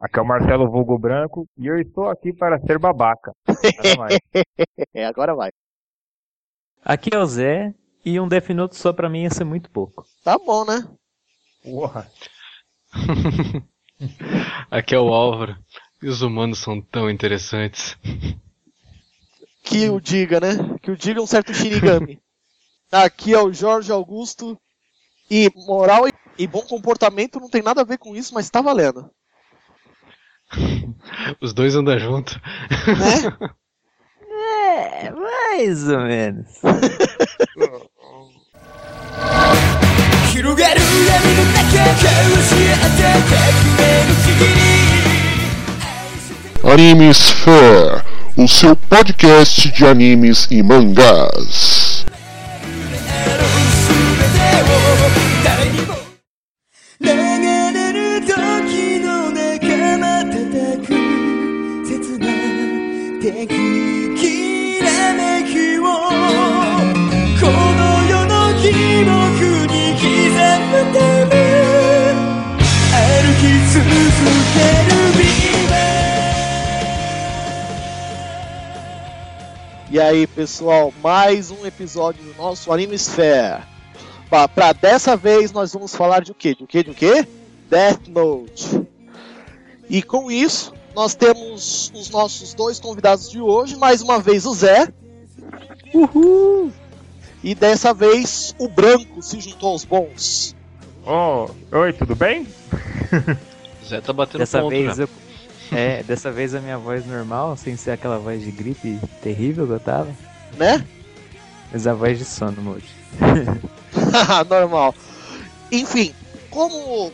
Aqui é o Marcelo Vulgo Branco e eu estou aqui para ser babaca. é, agora vai. Aqui é o Zé e um Death Note só pra mim ia ser muito pouco. Tá bom, né? Porra. Aqui é o Álvaro. E os humanos são tão interessantes. Que o diga, né? Que o diga um certo Shinigami. Aqui é o Jorge Augusto. E moral e bom comportamento não tem nada a ver com isso, mas tá valendo. Os dois andam junto. Né? É, mais ou menos. Animes Fair, o seu podcast de animes e mangás. E aí, pessoal, mais um episódio do nosso Animesphere. Para dessa vez nós vamos falar de o quê? De o quê? De o quê? Death Note. E com isso, nós temos os nossos dois convidados de hoje, mais uma vez o Zé. Uhul! E dessa vez o Branco se juntou aos bons. Oh, oi, tudo bem? Zé tá batendo Dessa ponto vez já. eu. É, dessa vez a minha voz normal, sem ser aquela voz de gripe terrível que eu tava. Né? Mas a voz de sono, Moody. Normal. Enfim, como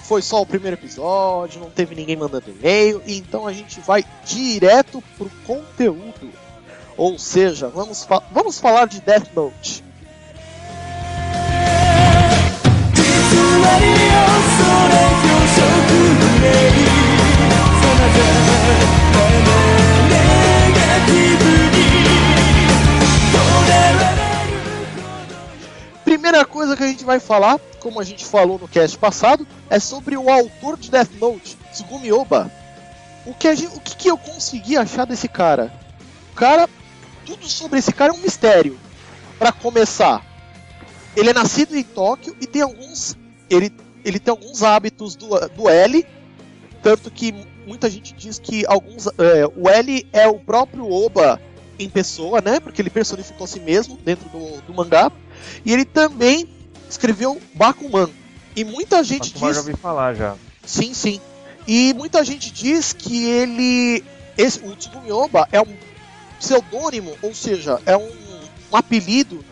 foi só o primeiro episódio, não teve ninguém mandando e-mail, então a gente vai direto pro conteúdo. Ou seja, vamos, fa vamos falar de Death Note. Primeira coisa que a gente vai falar, como a gente falou no cast passado, é sobre o autor de Death Note, Tsugumi Oba. O que, gente, o que, que eu consegui achar desse cara? O cara, tudo sobre esse cara é um mistério. Para começar, ele é nascido em Tóquio e tem alguns, ele, ele tem alguns hábitos do, do L, tanto que muita gente diz que alguns, é, o L é o próprio Oba em pessoa, né? Porque ele personificou a si mesmo dentro do, do mangá. E ele também escreveu Bakuman. E muita gente Bakuman diz. já ouvi falar já. Sim, sim. E muita gente diz que ele. Esse, o Oba é um pseudônimo, ou seja, é um, um apelido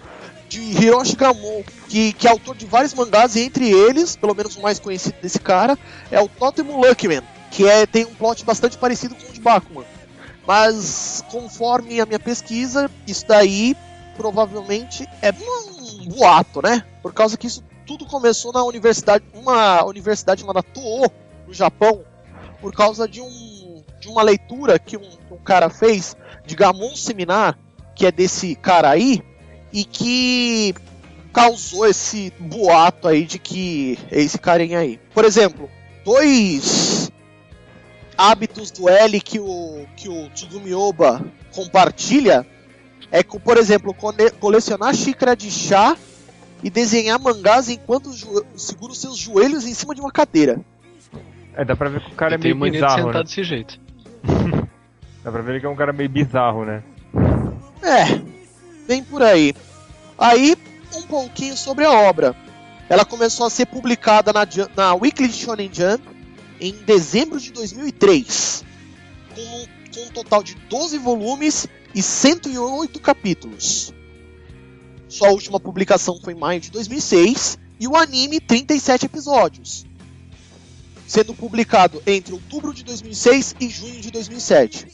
de Hiroshi Gamon, que, que é autor de vários mangás, e entre eles, pelo menos o mais conhecido desse cara, é o Totemo Luckman, que é, tem um plot bastante parecido com o de Bakuman. Mas, conforme a minha pesquisa, isso daí provavelmente é um boato, né? Por causa que isso tudo começou na universidade, uma universidade chamada Toho, no Japão, por causa de, um, de uma leitura que um, um cara fez de Gamon Seminar, que é desse cara aí, e que causou esse boato aí de que é esse carinha aí. Por exemplo, dois hábitos do L que o, que o Tsugumi Oba compartilha é, com, por exemplo, cole- colecionar xícara de chá e desenhar mangás enquanto segura os seus joelhos em cima de uma cadeira. É, dá pra ver que o cara Eu é meio tenho mania de bizarro, sentar né? desse jeito. Dá pra ver que é um cara meio bizarro, né? É, bem por aí. Aí, um pouquinho sobre a obra. Ela começou a ser publicada na, na Weekly Shonen Jump em dezembro de 2003, com, com um total de 12 volumes e 108 capítulos. Sua última publicação foi em maio de 2006 e o anime 37 episódios, sendo publicado entre outubro de 2006 e junho de 2007.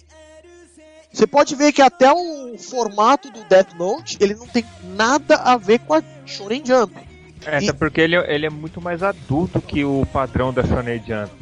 Você pode ver que até o formato do Death Note ele não tem nada a ver com a Shonen Jump. É, E- até porque ele, é- ele é muito mais adulto que o padrão da Shonen Jump.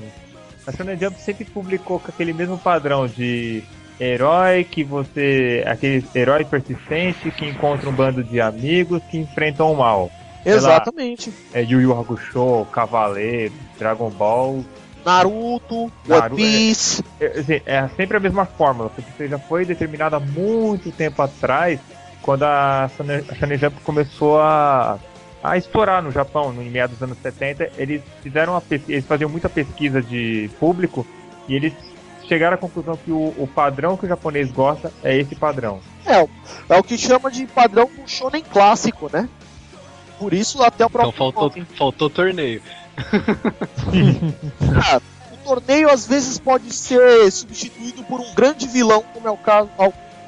A Shonen Jump sempre publicou com aquele mesmo padrão de herói que você. aquele herói persistente que encontra um bando de amigos que enfrentam o mal. Sei lá. Exatamente. É Yu Yu Hakusho, Cavaleiro, Dragon Ball Naruto, Naru- One Piece. É, assim, é sempre a mesma fórmula, porque já foi determinado há muito tempo atrás, quando a Shonen Jump começou a, a estourar no Japão, no em meados dos anos 70. Eles fizeram uma pesquisa, eles faziam muita pesquisa de público e eles chegaram à conclusão que o, o padrão que o japonês gosta é esse padrão. É, é o que chama de padrão shonen clássico, né? Por isso até o Então próprio faltou, nome. faltou torneio. Ah, o torneio às vezes pode ser substituído por um grande vilão, como é o caso,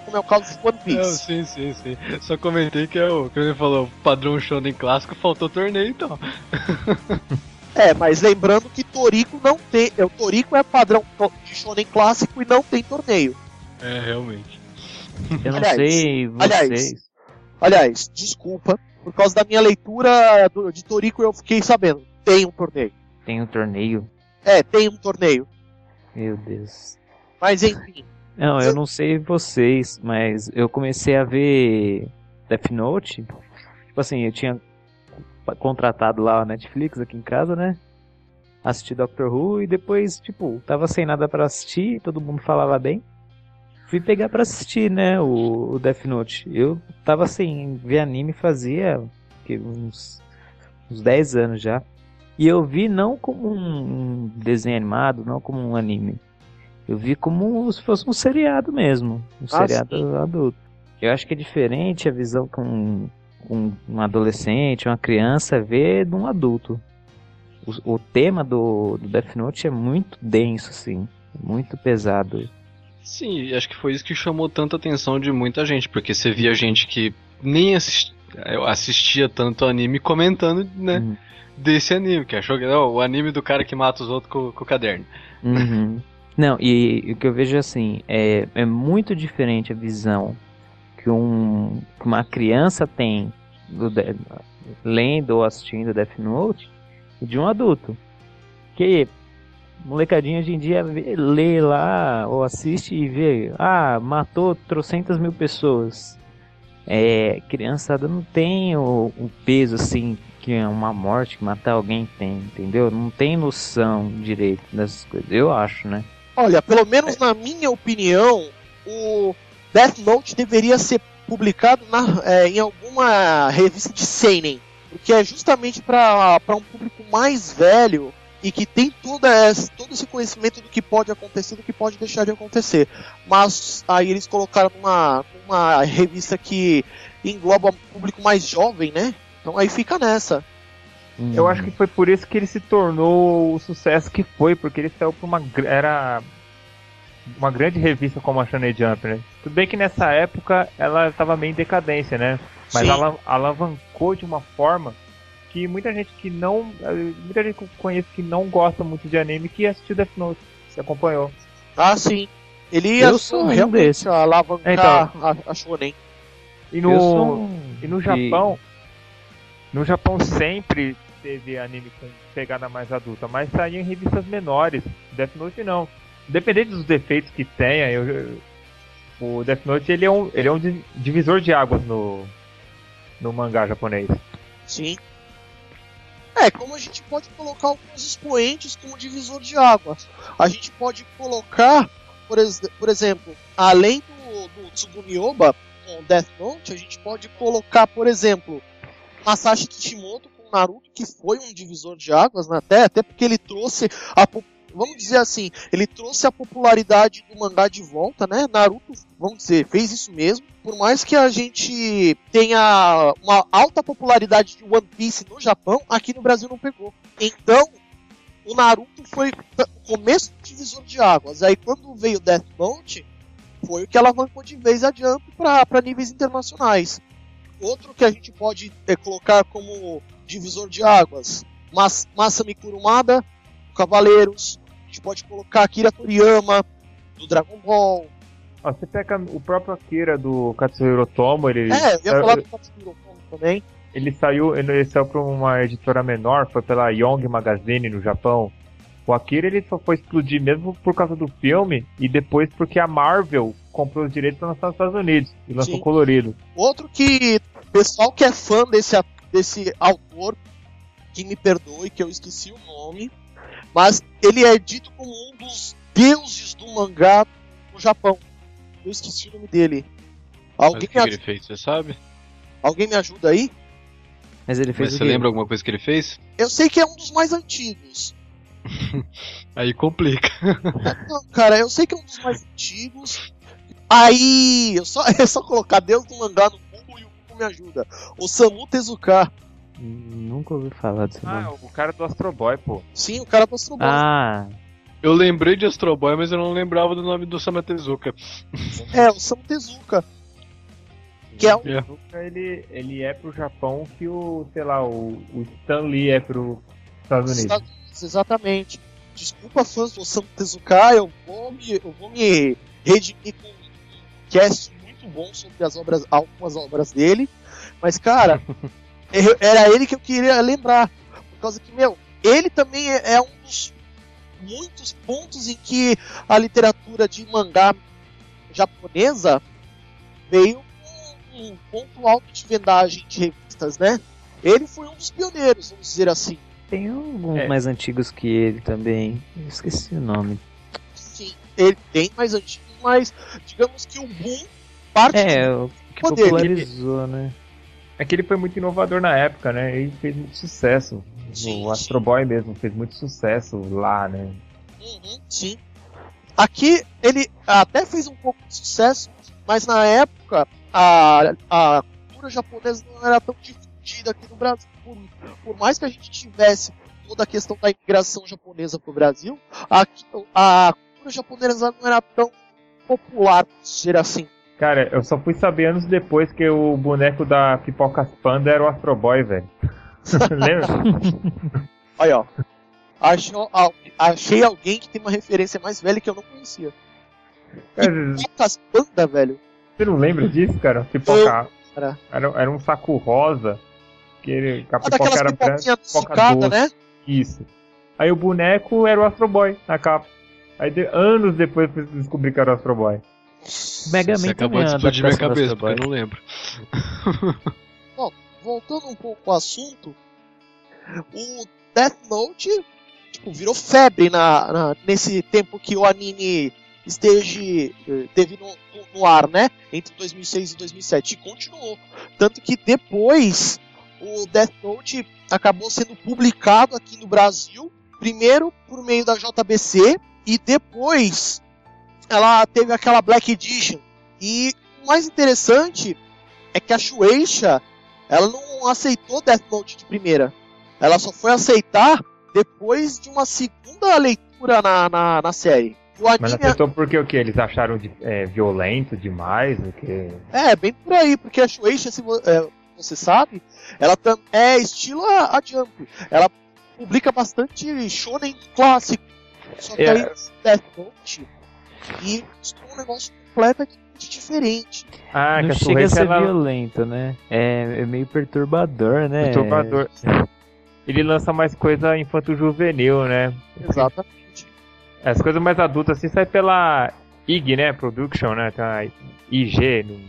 como é o caso de One Não, Piece. sim, sim, sim. Só comentei que é o que ele falou, padrão shonen clássico, faltou torneio então. É, mas lembrando que Toriko não tem. é, O Toriko é padrão de shonen clássico e não tem torneio. É, realmente. Eu não Aliás, sei aliás, vocês. Aliás, desculpa, por causa da minha leitura do- de Toriko eu fiquei sabendo. Tem um torneio. Tem um torneio. É, tem um torneio. Meu Deus. Mas enfim. Não, eu não sei vocês, mas eu comecei a ver Death Note. Tipo assim, eu tinha contratado lá a Netflix aqui em casa, né? Assisti Doctor Who e depois, tipo, tava sem nada pra assistir, todo mundo falava bem. Fui pegar pra assistir, né, o, o Death Note. Eu tava sem ver anime fazia que, uns, uns 10 anos já. E eu vi não como um desenho animado, não como um anime. Eu vi como se fosse um seriado mesmo. Um Ah, seriado sim. adulto. Eu acho que é diferente a visão que um, um, um adolescente, uma criança vê de um adulto. O, o tema do, do Death Note é muito denso, assim. Muito pesado. Sim, acho que foi isso que chamou tanta atenção de muita gente, porque você via gente que nem assisti- eu assistia tanto anime comentando, né, Uhum. Desse anime, que achou que não, o anime do cara que mata os outros com, com o caderno. Uhum. Não, e, e o que eu vejo assim, é, é muito diferente a visão que, um, que uma criança tem do, de- lendo ou assistindo Death Note de um adulto. Que molecadinha hoje em dia lê lá ou assiste e vê, ah, matou trocentas mil pessoas. É, criançada não tem o, o peso assim que é uma morte, que matar alguém tem, entendeu? Não tem noção direito dessas coisas, eu acho, né? Olha, pelo menos na minha opinião, o Death Note deveria ser publicado na- é, em alguma revista de Seinen. Porque é justamente para um público mais velho e que tem toda essa, todo esse conhecimento do que pode acontecer e do que pode deixar de acontecer. Mas aí eles colocaram numa, numa revista que engloba um público mais jovem, né? Então aí fica nessa. Eu acho que foi por isso que ele se tornou o sucesso que foi, porque ele saiu pra uma. Era uma grande revista como a Shonen Jump, né? Tudo bem que nessa época ela estava meio em decadência, né? Mas Sim. ela alavancou de uma forma que muita gente que não. Muita gente que eu conheço que não gosta muito de anime que assistiu Death Note, se acompanhou. Ah, sim. Ele Eu ia sou um desse. alavancar Então. a, a Shonen. E Eu no, um e no Japão, no Japão sempre teve anime com pegada mais adulta, mas saía em revistas menores. Death Note não. Independente dos defeitos que tenha, eu- eu- o Death Note ele é um, ele é um di- divisor de águas no, no mangá japonês. Sim. É, como a gente pode colocar alguns expoentes como divisor de águas. A gente pode colocar, por, ex- por exemplo, além do, do Tsugumi Oba com Death Note, a gente pode colocar, por exemplo, Masashi Kishimoto com Naruto, que foi um divisor de águas, né? até, até porque ele trouxe a Vamos dizer assim, ele trouxe a popularidade do mangá de volta, né? Naruto, vamos dizer, fez isso mesmo. Por mais que a gente tenha uma alta popularidade de One Piece no Japão, aqui no Brasil não pegou. Então, o Naruto foi o começo do divisor de águas. Aí quando veio Death Note, foi o que alavancou de vez a Jump para níveis internacionais. Outro que a gente pode eh, colocar como divisor de águas, Mas, Masami Kurumada, Cavaleiros. A gente pode colocar Akira Toriyama, do Dragon Ball. Ó, você pega o próprio Akira do Katsuhiro Otomo, ele, É, eu ia falar do Katsuhiro Otomo também. Ele saiu, ele saiu para uma editora menor, foi pela Young Magazine no Japão. O Akira ele só foi explodir mesmo por causa do filme e depois porque a Marvel comprou os direitos para lançar nos Estados Unidos e lançou Sim. colorido. Outro que pessoal que é fã desse, desse autor, que me perdoe, que eu esqueci o nome, Mas ele é dito como um dos deuses do mangá no Japão. Eu esqueci o nome dele. Mas Alguém, o que, me, que ele fez, você sabe? alguém me ajuda aí? Mas ele fez Mas o você quê? lembra alguma coisa que ele fez? Eu sei que é um dos mais antigos. Aí complica. Não, cara, eu sei que é um dos mais antigos. Aí, eu só, é só colocar Deus do mangá no Google e o Google me ajuda. Osamu Tezuka. Hum, Nunca ouvi falar desse Ah, nome. o cara do Astro Boy, pô. Sim, o cara do Astro Boy. Ah, Eu lembrei de Astro Boy, mas eu não lembrava do nome do Sama Tezuka. É, o Osamu Tezuka. Que é um Ele, ele é pro Japão que o, sei lá, o, o Stan Lee é pro Estados Unidos. Estados Unidos, exatamente. Desculpa, fãs do Osamu Tezuka, eu vou me, eu vou me redimir com um cast muito bom sobre as obras, algumas obras dele. Mas, cara, eu- era ele que eu queria lembrar. Por causa que, meu, ele também é, é um dos muitos pontos em que a literatura de mangá japonesa veio um ponto alto de vendagem de revistas, né? Ele foi um dos pioneiros, vamos dizer assim. tem alguns É. mais antigos que ele também. Eu esqueci o nome. Sim, ele tem mais antigo, mas digamos que o boom parte É, o que Poder, popularizou, né? É que ele foi muito inovador na época, né? Ele fez muito sucesso. Sim, o Astro Boy mesmo fez muito sucesso lá, né? Uhum, sim. Aqui ele até fez um pouco de sucesso, mas na época a, a cultura japonesa não era tão difundida aqui no Brasil. Por, por mais que a gente tivesse toda a questão da imigração japonesa para o Brasil, aqui, a cultura japonesa não era tão popular, por dizer assim. Cara, eu só fui saber anos depois que o boneco da Pipocas Panda era o Astro Boy, velho. Lembra? Olha, ó. Achou, achei alguém que tem uma referência mais velha que eu não conhecia. Cara, Pocas Panda, velho. Você não lembra disso, cara? Pipoca. Era, era um saco rosa. Que ele, que a Ah, pipoca era branca. pipoca doce. né? Isso. Aí o boneco era o Astro Boy na capa. Aí de- anos depois eu fui descobrir que era o Astro Boy. Mega Você Man acabou de explodir minha cabeça, Astro Boy. porque eu não lembro. voltando um pouco ao assunto, o Death Note tipo, virou febre na, na- nesse tempo que o anime esteja eh, teve no, no- no ar, né? Entre 2006 e 2007 e continuou. Tanto que depois o Death Note acabou sendo publicado aqui no Brasil, primeiro por meio da JBC e depois ela teve aquela Black Edition. E o mais interessante é que a Shueisha ela não aceitou Death Note de primeira. Ela só foi aceitar depois de uma segunda leitura na, na, na série. Mas anime aceitou porque o que? Eles acharam de, é, violento demais? O que? é bem por aí, porque a Shueisha, se vo- é, você sabe, ela tam- é estilo a, a Jump. Ela publica bastante shonen clássico. Só que É. aí Death Note e um negócio completamente diferente. Ah, que Não a chega a ser ela... violento, né? É, é meio perturbador, né? Perturbador. Ele lança mais coisa infanto-juvenil, né? Exatamente. As coisas mais adultas assim sai pela IG, né? Production, né? Tem a IG, no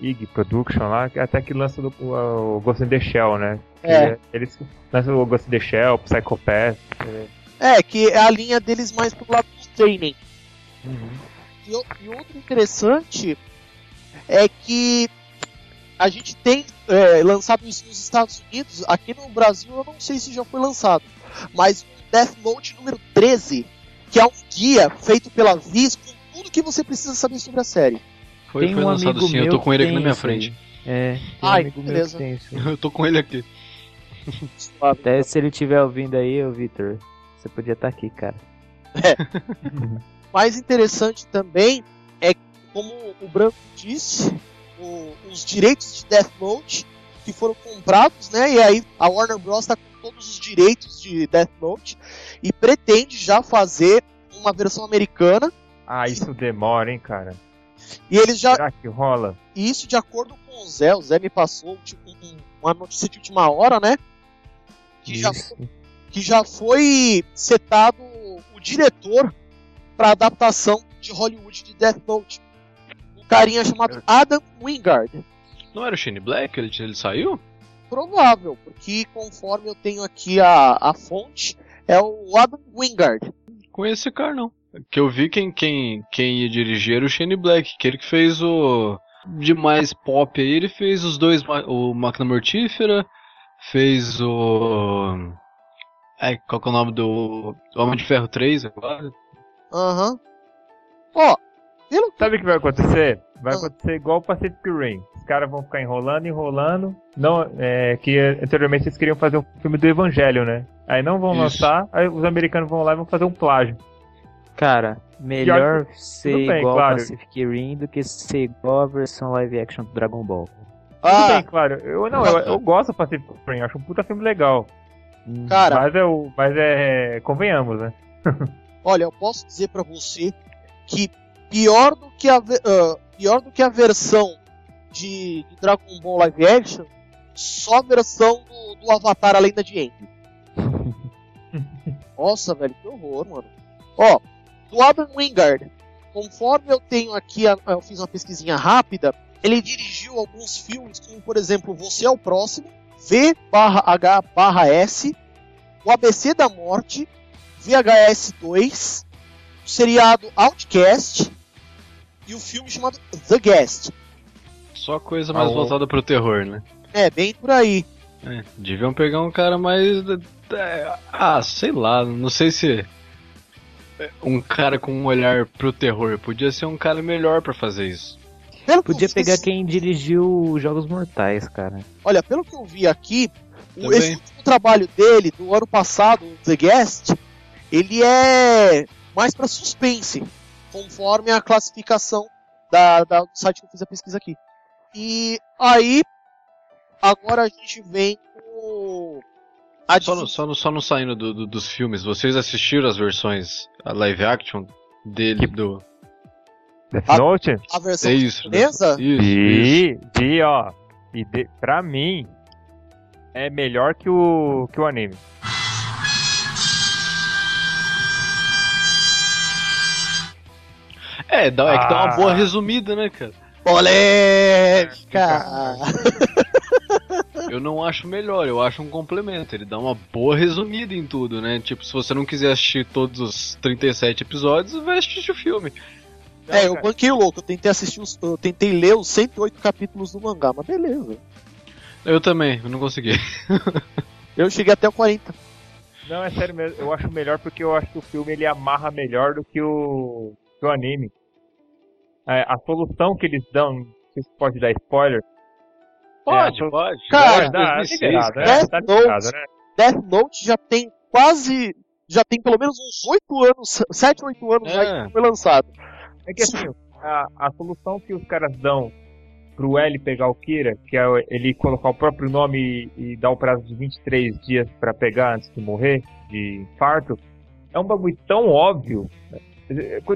IG Production lá, até que lança do- o, o Ghost in the Shell, né? É. Que Eles lançam o Ghost in the Shell, Psychopath. é. É, que é a linha deles mais pro lado do training. E, o- e outro interessante é que a gente tem é, lançado isso nos Estados Unidos, aqui no Brasil eu não sei se já foi lançado, mas Death Note número 13, que é um guia feito pela Viz com tudo que você precisa saber sobre a série. Foi, Tem foi um lançado amigo sim, eu meu tô com ele aqui na minha frente. É, tem um Ai, amigo meu beleza. que tem isso. Eu tô com ele aqui. Até se ele estiver ouvindo aí, ô Vitor, você podia estar aqui, cara. mais interessante também é, como o Branco disse, o- os direitos de Death Note que foram comprados, né? E aí a Warner Bros. está com todos os direitos de Death Note e pretende já fazer uma versão americana. Ah, isso demora, hein, cara? E eles já. Será que rola? E isso de acordo com o Zé, o Zé me passou tipo, um- uma notícia de última hora, né? Que já, Isso. que já foi setado o diretor para adaptação de Hollywood de Death Note. Um carinha chamado Adam Wingard. Não era o Shane Black? Ele, ele saiu? Provável, porque conforme eu tenho aqui a, a fonte, é o Adam Wingard. Conheço esse cara não. Que eu vi quem, quem, quem ia dirigir era o Shane Black, aquele que fez o. De mais pop aí, ele fez os dois, o Máquina Mortífera, fez o. Ai, qual que é o nome do. Homem de Ferro 3 agora? Aham. Ó, pelo que. Sabe o que vai acontecer? Vai Ah. acontecer igual o Pacific Rim. Os caras vão ficar enrolando, enrolando. Não, é, que anteriormente eles queriam fazer um filme do Evangelho, né? Aí não vão Isso. lançar, aí os americanos vão lá e vão fazer um plágio. Cara, melhor ser tudo bem, igual claro. Pacific Rim do que ser igual a versão live action do Dragon Ball. Tudo Ah, bem, claro. Eu, não, eu, eu gosto do Pacific Rim, acho um puta filme legal. Hum, cara, Mas é o. Mas é. Convenhamos, né? olha, eu posso dizer pra você que pior do que a, ah, pior do que a versão de, de Dragon Ball Live Action, só a versão do, do Avatar A Lenda de Aang. Nossa, velho, que horror, mano. Ó, do Adam Wingard, conforme eu tenho aqui, eu fiz uma pesquisinha rápida, ele dirigiu alguns filmes, como por exemplo Você é o Próximo, V barra H barra S, O ABC da Morte, VHS 2, o seriado Outcast e o filme chamado The Guest. Só coisa mais Ah, o- voltada pro terror, né? É, bem por aí. É, deviam pegar um cara mais. é, Ah, sei lá, não sei se. é, Um cara com um olhar pro terror. Podia ser um cara melhor pra fazer isso. Pelo que Podia vi pegar esse- quem dirigiu Jogos Mortais, cara. Olha, pelo que eu vi aqui, o- esse último trabalho dele, do ano passado, The Guest, ele é mais pra suspense, conforme a classificação da, da- do site que eu fiz a pesquisa aqui. E aí, agora a gente vem com a Só, no, só, no, só no saindo do- do- dos filmes, vocês assistiram as versões a live action dele do. Death Note? a versão É isso, japonesa. Isso, isso. E, e ó. E de, pra mim. É melhor que o. que o anime. É, dá, é que dá uma Ah. boa resumida, né, cara? Polêmica! Eu não acho melhor, eu acho um complemento. Ele dá uma boa resumida em tudo, né? Tipo, se você não quiser assistir todos os 37 episódios, vai assistir o filme. É, eu banquei o louco, eu tentei assistir os, eu tentei ler os 108 capítulos do mangá, mas beleza. Eu também, eu não consegui. Eu cheguei até o 40. Não, é sério mesmo. Eu acho melhor porque eu acho que o filme ele amarra melhor do que o, que o anime. É, a solução que eles dão, não sei se pode dar spoiler. Pode, É, pode. Cara, dá, 2006, liberado, cara. né? Death Tá Note. né? Death Note já tem quase. Já tem pelo menos uns 8 anos, 7, 8 anos É. aí que foi lançado. É que assim, a, a solução que os caras dão pro L pegar o Kira, que é ele colocar o próprio nome e, e dar o prazo de 23 dias pra pegar antes de morrer, de infarto, é um bagulho tão óbvio.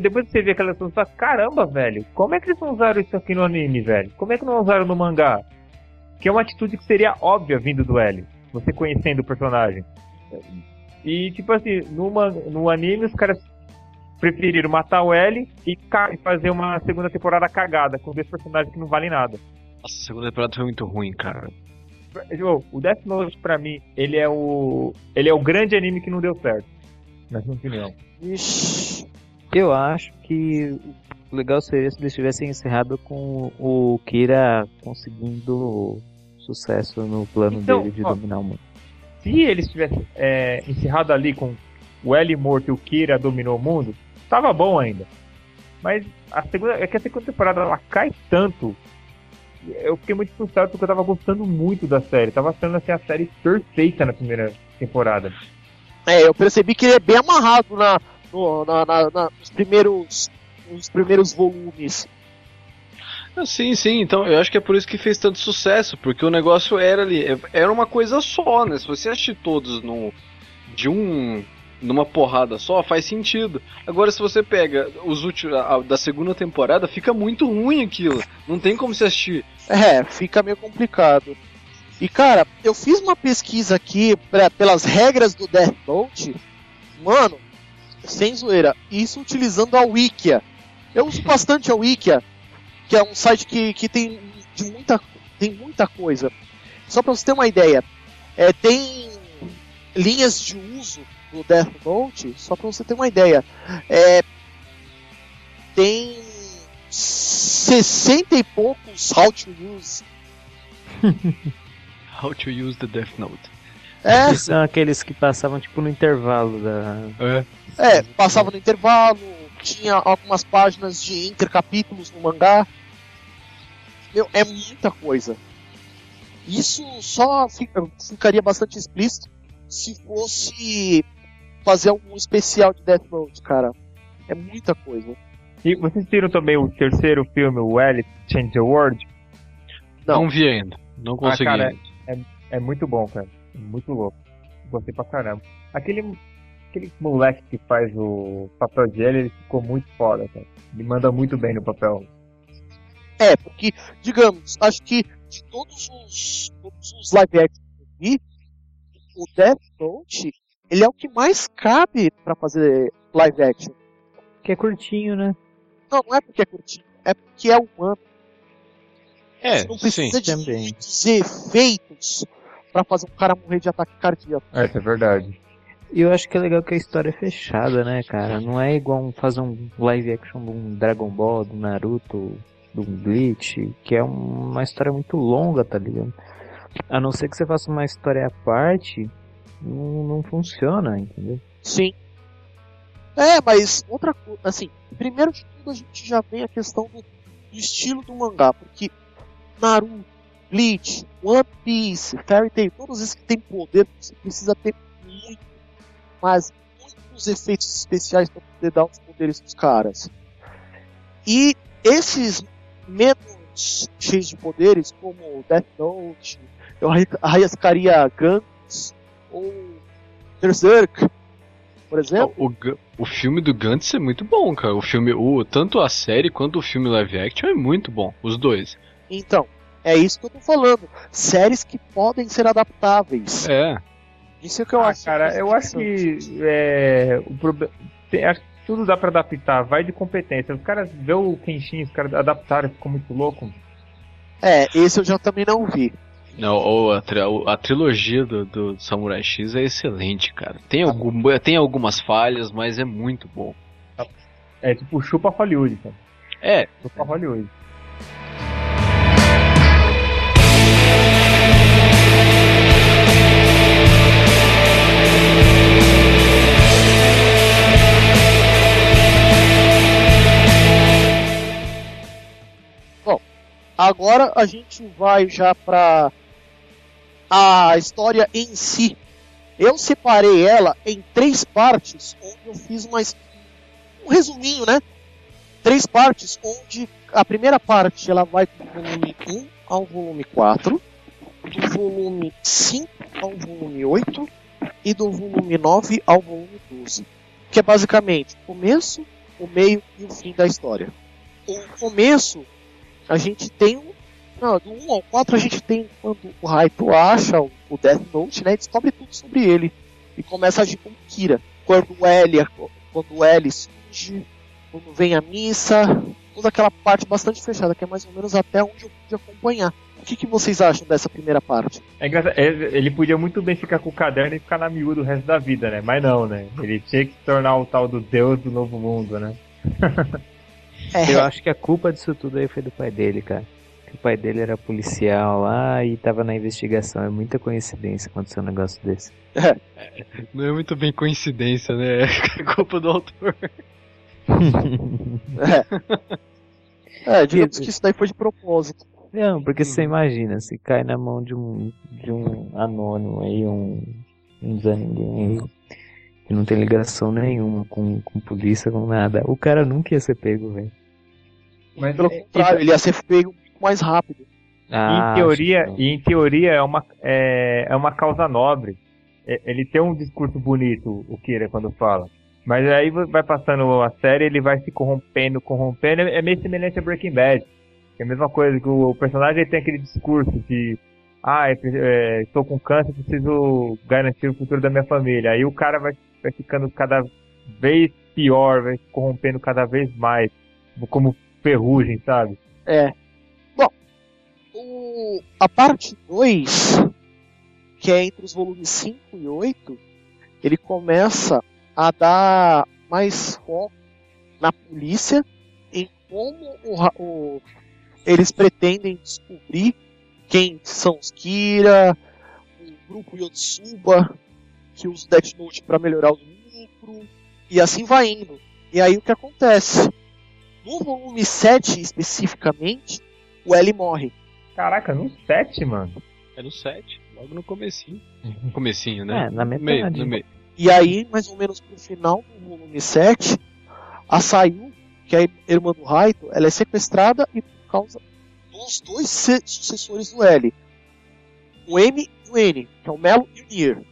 Depois que você vê aquela solução, você fala, caramba, velho, como é que eles não usaram isso aqui no anime, velho? Como é que não usaram no mangá? Que é uma atitude que seria óbvia vindo do L, você conhecendo o personagem. E tipo assim, no, man- no anime os caras preferiram matar o L e, fazer uma segunda temporada cagada com dois personagens que não valem nada. Nossa, a segunda temporada foi muito ruim, cara. O Death Note, pra mim, ele é o. ele é o grande anime que não deu certo. Na minha opinião. Ixi. Eu acho que o legal seria se eles tivessem encerrado com o Kira conseguindo sucesso no plano Então, dele de ó, dominar o mundo. Se eles tivessem é, encerrado ali com o L morto e o Kira dominou o mundo, tava bom ainda. Mas a segunda. É que a segunda temporada ela cai tanto. Eu fiquei muito frustrado porque eu tava gostando muito da série. Tava sendo assim, a série perfeita na primeira temporada. É, eu percebi que ele é bem amarrado na, no- na- na- na- nos primeiros. Nos primeiros volumes. Ah, Sim, sim, então eu acho que é por isso que fez tanto sucesso, porque o negócio era ali, é- era uma coisa só, né? Se você assistir todos no, de um. numa porrada só, faz sentido. Agora, se você pega os últimos. a- da segunda temporada, fica muito ruim aquilo. Não tem como você assistir. É, fica meio complicado. E cara, eu fiz uma pesquisa aqui pra- pelas regras do Death Note. Mano, sem zoeira, isso utilizando a Wikia. Eu uso bastante a Wikia, que é um site que, que tem, de muita, tem muita coisa. Só pra você ter uma ideia, é, tem linhas de uso do Death Note, só pra você ter uma ideia, é, tem 60 e poucos how to use. How to use the Death Note. É, Que são aqueles que passavam tipo no intervalo da. É. é, passava no intervalo, tinha algumas páginas de intercapítulos no mangá. Meu, é muita coisa. Isso só fica- ficaria bastante explícito se fosse fazer algum especial de Death Note, cara. É muita coisa. E vocês viram também o terceiro filme, o Alice Change the World? Não. Não vi ainda. Não consegui. cara, ainda. É muito bom, cara. Muito louco. Gostei pra caramba. Aquele, aquele moleque que faz o papel de ele, ele ficou muito foda, cara. Ele manda muito bem no papel. É, porque, digamos, acho que de todos os, todos os live action que eu vi, o Death Note, ele é o que mais cabe pra fazer live action. Que é curtinho, né? Não, não é porque é curtinho, é porque é humano. É, Você não sim. precisa de também. muitos efeitos pra fazer um cara morrer de ataque cardíaco. É, isso é verdade. E eu acho que é legal que a história é fechada, né, cara? Não é igual um- fazer um live action de um Dragon Ball, do Naruto, de um Bleach, que é um- uma história muito longa, tá ligado? A não ser que você faça uma história à parte, não, não funciona, entendeu? Sim. É, mas outra coisa, assim, primeiro de tudo a gente já vem a questão do, do estilo do mangá, porque Naruto, Bleach, One Piece, Fairy Tail, todos esses que têm poder, você precisa ter muito, mas muitos efeitos especiais para poder dar os poderes pros caras. E esses menos cheios de poderes, como Death Note, eu arri- arriscaria Gantz ou Berserk, por exemplo. O, Gu- o filme do Gantz é muito bom, cara. O filme, o, tanto a série quanto o filme live action é muito bom. Os dois. Então, é isso que eu tô falando. Séries que podem ser adaptáveis. É. Isso é o que eu Ah, acho. cara, eu acho que é, o problema. Acho que tudo dá pra adaptar, vai de competência. Os caras vê o Kenshin, os caras adaptaram, ficou muito louco. É, esse eu já também não vi. Não, ou a, a trilogia do, do Samurai X é excelente, cara. Tem, algum, tem algumas falhas, mas é muito bom. É tipo chupa Hollywood, cara. É, Chupa Hollywood. Agora a gente vai já pra a história em si. Eu separei ela em três partes, onde eu fiz uma, es- um resuminho, né? Três partes, onde a primeira parte ela vai do volume 1 ao volume 4, do volume 5 ao volume 8 e do volume 9 ao volume 12. Que é basicamente o começo, o meio e o fim da história. O começo a gente tem um. Não, do 1 ao 4 a gente tem quando o Raito acha o Death Note, né? E descobre tudo sobre ele. E começa a agir como Kira. Quando o L, quando o L surge, quando vem a missa, toda aquela parte bastante fechada, que é mais ou menos até onde eu pude acompanhar. O que, que vocês acham dessa primeira parte? É ele ele podia muito bem ficar com o caderno e ficar na miúda o resto da vida, né? Mas não, né? Ele tinha que se tornar o tal do Deus do novo mundo, né? É, Eu acho que a culpa disso tudo aí foi do pai dele, cara. Que o pai dele era policial lá e tava na investigação. É muita coincidência acontecer um negócio desse. não é muito bem coincidência, né? É culpa do autor. é, digamos que isso daí foi de propósito. Não, porque você Uhum. imagina, se cai na mão de um, de um anônimo aí, um, um Zé Ninguém aí, que não tem ligação nenhuma com, com polícia, com nada. O cara nunca ia ser pego, velho. Mas Pelo é- contrário, ele ia ser pego muito mais rápido. Ah, em teoria, e em teoria é uma, é, é uma causa nobre. É- Ele tem um discurso bonito, o Kira, quando fala. Mas aí vai passando a série, ele vai se corrompendo, corrompendo. É meio semelhante a Breaking Bad. É a mesma coisa, que o personagem tem aquele discurso de ah, é, estou com câncer, preciso garantir o futuro da minha família. Aí o cara vai, vai ficando cada vez pior, vai se corrompendo cada vez mais, como ferrugem, sabe? É. Bom, o, a parte 2, que é entre os volumes 5 e 8, ele começa a dar mais foco na polícia em como o, o- eles pretendem descobrir quem são os Kira, o grupo Yotsuba, que usa o Death Note para melhorar o lucro, e assim vai indo. E aí o que acontece? No volume 7 especificamente, o L morre. Caraca, no 7, mano. É no 7, logo no comecinho. No comecinho, né? É, na No meio, metade. no meio. E aí, mais ou menos pro final do volume 7, a Sayu, que é a irmã do Raito, ela é sequestrada e por causa dos dois se- sucessores do L. O M e o N, que é o Melo e o Nier.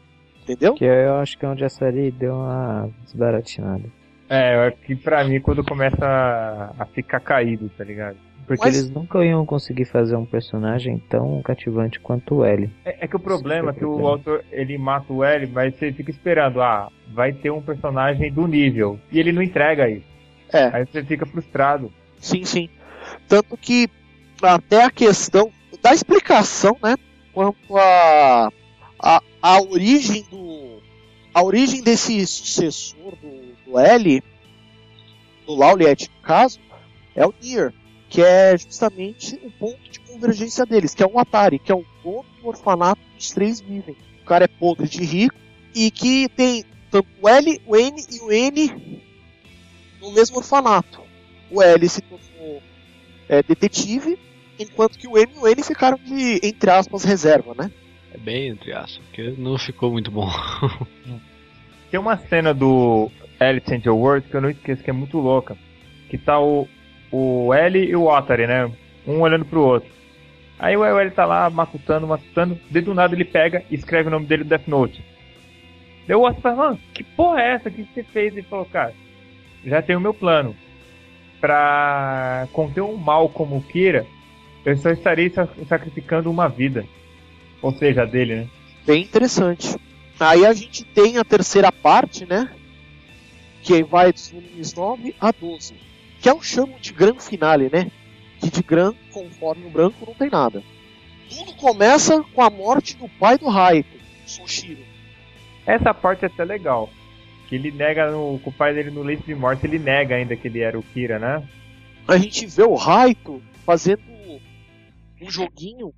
Entendeu? Que eu acho que é onde a série deu uma desbaratinada. É, eu acho que pra mim quando começa a- a ficar caído, tá ligado? Porque Mas- eles nunca iam conseguir fazer um personagem tão cativante quanto o L. É, é que o problema é que o autor ele mata o L, mas você fica esperando, ah, vai ter um personagem do nível. E ele não entrega isso. É. Aí você fica frustrado. Sim, sim. Tanto que até a questão da explicação, né? Quanto a, a, a origem do. A origem desse sucessor do, do L, do Lauliet, no caso, é o Nier, que é justamente o ponto de convergência deles, que é o Atari, que é o dono do orfanato que os três vivem. O cara é podre de rico e que tem tanto o L, o N e o N no mesmo orfanato. O L se tornou é, detetive, enquanto que o M e o N ficaram de, entre aspas, reserva, né? É bem entre aspas, porque não ficou muito bom. Tem uma cena do Alice in World que eu não esqueço que é muito louca. Que tá o, o L e o Atari, né? Um olhando pro outro. Aí o L tá lá matutando, matutando. De do nada ele pega e escreve o nome dele no Death Note. Deu o Atari fala, mano, que porra é essa? Que você fez? Ele falou, cara, já tenho o meu plano. Pra conter um mal como o Kira, eu só estarei sa- sacrificando uma vida. Ou seja, dele, né? Bem interessante. Aí a gente tem a terceira parte, né? Que vai dos volumes 9 a 12. Que é o chamo de grande finale, né? Que de grande, conforme o branco, não tem nada. Tudo começa com a morte do pai do Raito, Soshiro. Essa parte é até legal. Que ele nega no, com o pai dele no leito de morte, ele nega ainda que ele era o Kira, né? a gente vê o Raito fazendo um joguinho.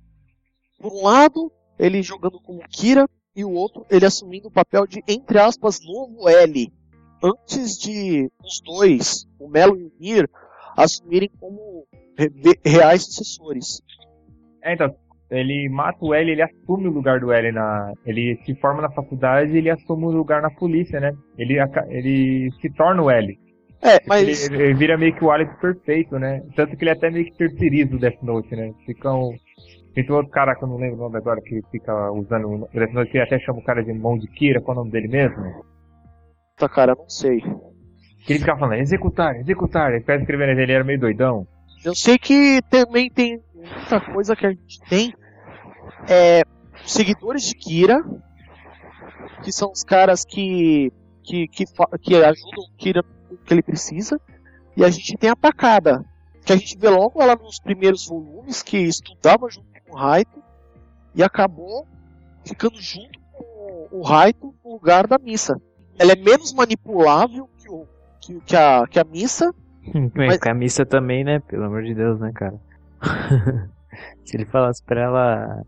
Por um lado, ele jogando como Kira, e o outro, ele assumindo o papel de, entre aspas, novo L. Antes de os dois, o Melo e o Mir, assumirem como re- reais sucessores. É, então, ele mata o L, ele assume o lugar do L na. Ele se forma na faculdade e ele assume o lugar na polícia, né? Ele, ele se torna o L. É, mas Ele, ele vira meio que o Alex perfeito, né? Tanto que ele até meio que terceiriza o Death Note, né? Fica um. Tem outro cara que eu não lembro o nome agora, que fica usando o que até chama o cara de mão de Kira, qual é o nome dele mesmo? tá, cara, não sei. Que ele ficava falando, executar, executar. Ele fica escrevendo, ele era meio doidão. Eu sei que também tem muita coisa que a gente tem. É, seguidores de Kira, que são os caras que, que, que, que ajudam o Kira no que ele precisa. E a gente tem a Takada, que a gente vê logo ela nos primeiros volumes, que estudava junto com o Raito e acabou ficando junto com o Raito no lugar da missa. Ela é menos manipulável que, o, que, que a, que a missa, Mas... A missa também, né? Pelo amor de Deus, né, cara? Se ele falasse pra ela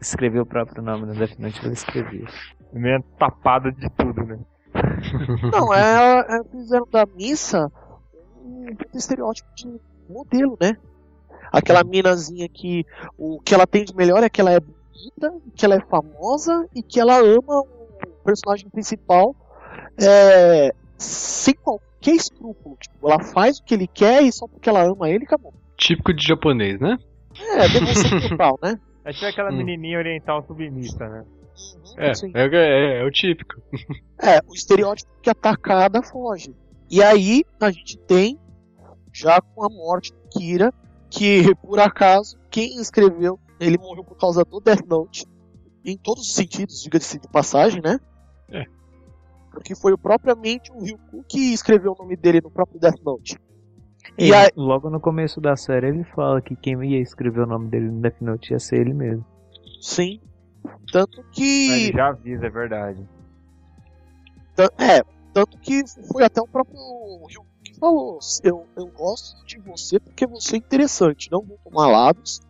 escrever o próprio nome no Death Note, ela escrevia. Meio tapada de tudo, né? Não, é, é, fizeram da missa um estereótipo de modelo, né? Aquela minazinha que o que ela tem de melhor é que ela é bonita, que ela é famosa e que ela ama o personagem principal é, sem qualquer escrúpulo. Tipo, ela faz o que ele quer e só porque ela ama ele, acabou. Típico de japonês, né? É, demonstração total, né? Aí tinha aquela Hum. menininha oriental submissa, né? Uhum, É, é, é, é o típico. É, o estereótipo que atacada foge. E aí a gente tem, já com a morte do Kira, que por acaso, quem escreveu, ele morreu por causa do Death Note. Em todos os sentidos, diga-se de passagem, né? É. Porque foi propriamente o Ryuku que escreveu o nome dele no próprio Death Note. E E aí, logo no começo da série ele fala que quem ia escrever o nome dele no Death Note ia ser ele mesmo. sim. Tanto que. Ele já avisa, é verdade. É, tanto que foi até o próprio Ryu que falou. Eu, eu gosto de você porque você é interessante, não vou tomar lados,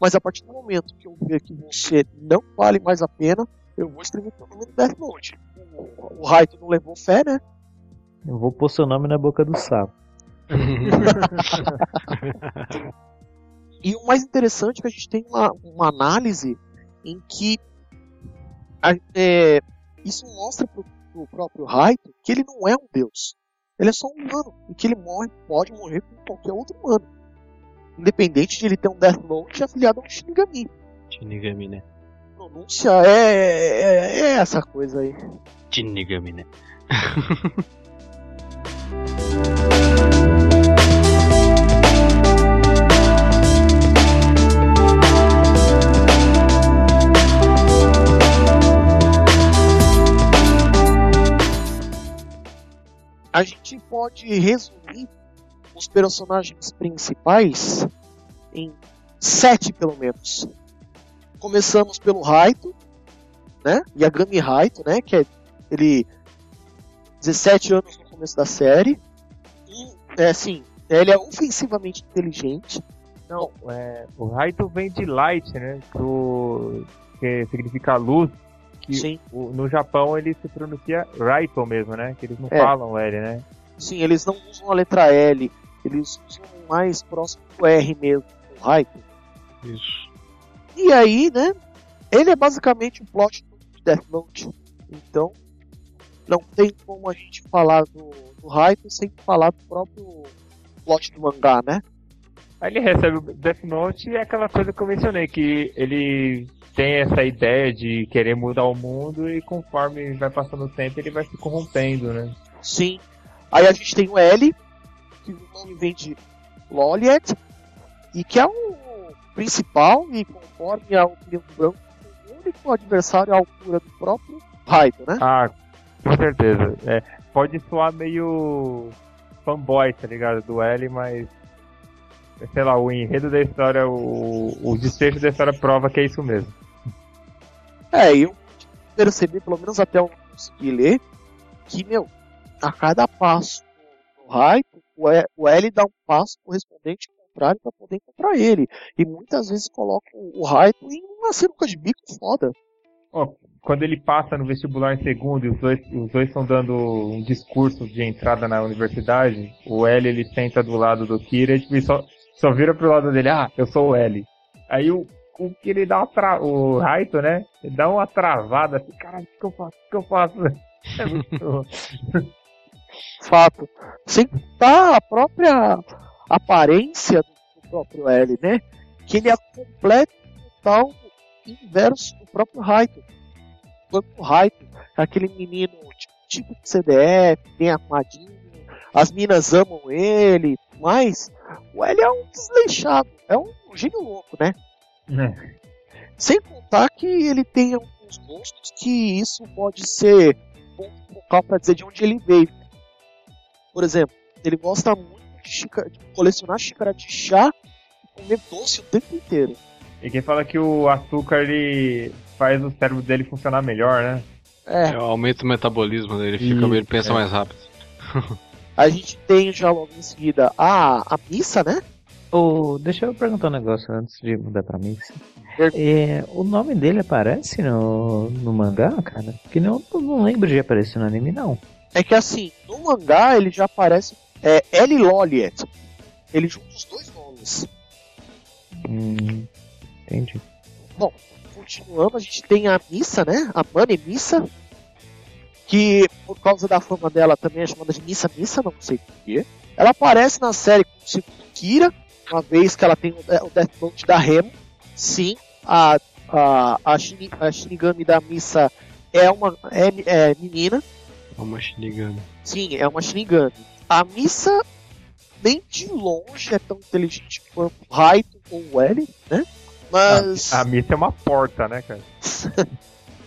mas a partir do momento que eu ver que você não vale mais a pena, eu vou escrever teu nome no Death Note. O, o Raito não levou fé, né? Eu vou pôr seu nome na boca do sapo. E o mais interessante é que a gente tem uma, uma análise em que a- é, isso mostra pro, pro próprio Raito que ele não é um deus. Ele é só um humano. E que ele morre, pode morrer com qualquer outro humano. Independente de ele ter um Death Note afiliado a um Shinigami. Shinigami, né? Pronúncia é, é, é essa coisa aí. Shinigami, né? A gente pode resumir os personagens principais em sete, pelo menos. Começamos pelo Raito, né? Yagami Raito, né? Que é ele 17 anos no começo da série. E, é assim, ele é ofensivamente inteligente. Não, é, o Raito vem de Light, né? Que significa luz. Que Sim, o- no Japão ele se pronuncia Raito mesmo, né? Que eles não É. falam L, né? sim, eles não usam a letra L, eles usam mais próximo do R mesmo, o Raito. Isso. E aí, né? Ele é basicamente o plot de Death Note. Então, não tem como a gente falar do, do Raito sem falar do próprio plot do mangá, né? Aí ele recebe o Death Note e é aquela coisa que eu mencionei, que ele tem essa ideia de querer mudar o mundo e conforme vai passando o tempo ele vai se corrompendo, né? Sim. Aí a gente tem o L, que o nome vem de Loliet, e que é o principal, e conforme a opinião do Branco, o único adversário à altura do próprio Raito, né? Ah, com certeza. É, pode soar meio fanboy, tá ligado? Do L, mas. Sei lá, o enredo da história, o, o desfecho da história prova que é isso mesmo. É, eu percebi, pelo menos até eu conseguir ler, que, meu, a cada passo do Raito, o E- o L dá um passo correspondente ao contrário para poder encontrar ele. E muitas vezes coloca o o Raito em uma sinuca de bico foda. Quando ele passa no vestibular em segundo e os dois os dois estão dando um discurso de entrada na universidade, o L ele senta do lado do Kira e só, só vira pro lado dele, ah, eu sou o L. Aí o, o Kira ele dá uma tra... o Raito, né? Ele dá uma travada assim, caralho, o que eu faço? O que eu faço? É. Fato. Sem contar a própria aparência do próprio L, né? Que ele é completo total inverso do próprio Raito. O Raito aquele menino tipo, tipo CDF, bem armadinho, as minas amam ele, mas o L é um desleixado, é um gênio louco, né? Sem contar que ele tem alguns gostos que isso pode ser ponto focal para dizer de onde ele veio. Por exemplo, ele gosta muito de, xícara- de colecionar xícara de chá e comer doce o tempo inteiro. E quem fala que o açúcar ele faz o cérebro dele funcionar melhor, né? É, É, aumenta o metabolismo dele, fica, Isso, ele pensa é. mais rápido. a gente tem já logo em seguida a, a missa, né? Ô, deixa eu perguntar um negócio antes de mudar pra. Pergunta. É, o nome dele aparece no, no mangá, cara? Porque não, eu não lembro de aparecer no anime, não. É que assim, no mangá ele já aparece é, L. Loliet. Ele junta os dois nomes. Hum, entendi. Continuando, a gente tem a Missa, né? A Mane Missa. Que por causa da fama dela também é chamada de Missa Missa, não sei porquê. Ela aparece na série com o segundo Kira, uma vez que ela tem o De- o Death Note da Remo. Sim, a, a, a, Shini- a Shinigami da Missa é uma é, é menina. É uma Shinigami. Sim, é uma Shinigami. A Missa nem de longe é tão inteligente quanto Raito ou L, né? Mas. A missa é uma porta, né, cara?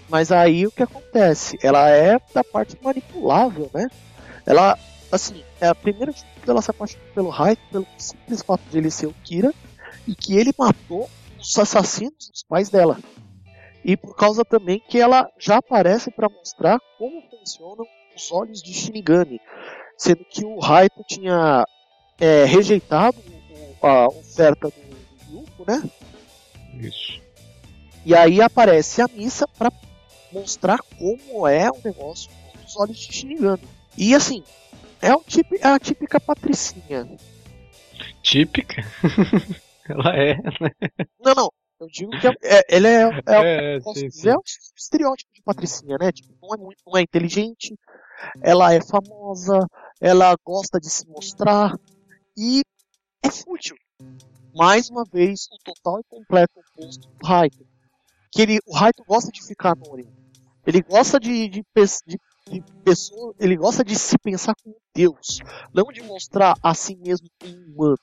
Mas aí o que acontece? Ela é da parte manipulável, né? Ela, assim, é a primeira de tudo ela se apaixona pelo Raito pelo simples fato de ele ser o Kira e que ele matou os assassinos dos pais dela. E por causa também que ela já aparece para mostrar como funcionam os olhos de Shinigami, sendo que o Raito tinha é, rejeitado a oferta do, do Yuko, né? Isso. E aí aparece a missa para mostrar como é o negócio dos olhos de Shinigami. E assim, é, o típi- é a típica patricinha. Típica? Ela é. Não, não. Eu digo que é, é, ela é, é, É, sim, dizer, sim. é um estereótipo de patricinha, né? Tipo, não é muito, não é inteligente, ela é famosa, ela gosta de se mostrar e é fútil. Mais uma vez, o total e completo oposto do Raito. Que ele, o Raito gosta de ficar anônimo. Ele gosta de, de, de, de pessoa, ele gosta de se pensar como Deus, não de mostrar a si mesmo como humano.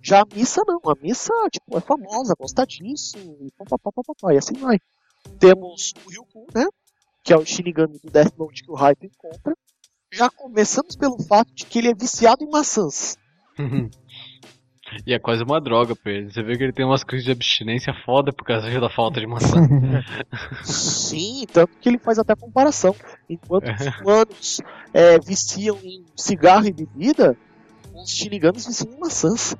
Já a missa não, a missa tipo, é famosa, gosta disso, e papapá, e assim vai. Temos o Ryuku, né? Que é o Shinigami do Death Note que o Raito encontra. Já começamos pelo fato de que ele é viciado em maçãs. E é quase uma droga pra ele. Você vê que ele tem umas crises de abstinência foda por causa da falta de maçã. Sim, tanto que ele faz até comparação. Enquanto os humanos é, viciam em cigarro e bebida, os Shinigamis viciam em maçãs.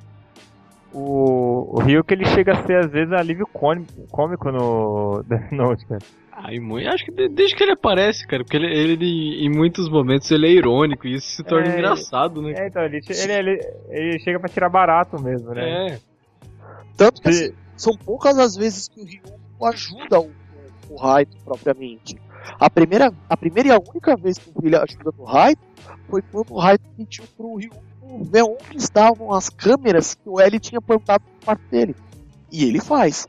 O, o Rio que ele chega a ser às vezes alívio cômico, cômico no Death Note, cara. Ai, muito. Acho que de- desde que ele aparece, cara, porque ele, ele, em muitos momentos ele é irônico e isso se torna É, engraçado, né? É, então, ele, ele, ele, ele chega pra tirar barato mesmo, né? É. Tanto que assim, são poucas as vezes que o Ryuko ajuda o, o, o Raito propriamente. A primeira, a primeira e a única vez que ele ajuda no Raito foi quando o Raito pediu pro Ryuko ver onde estavam as câmeras que o L tinha plantado no quarto dele. E ele faz.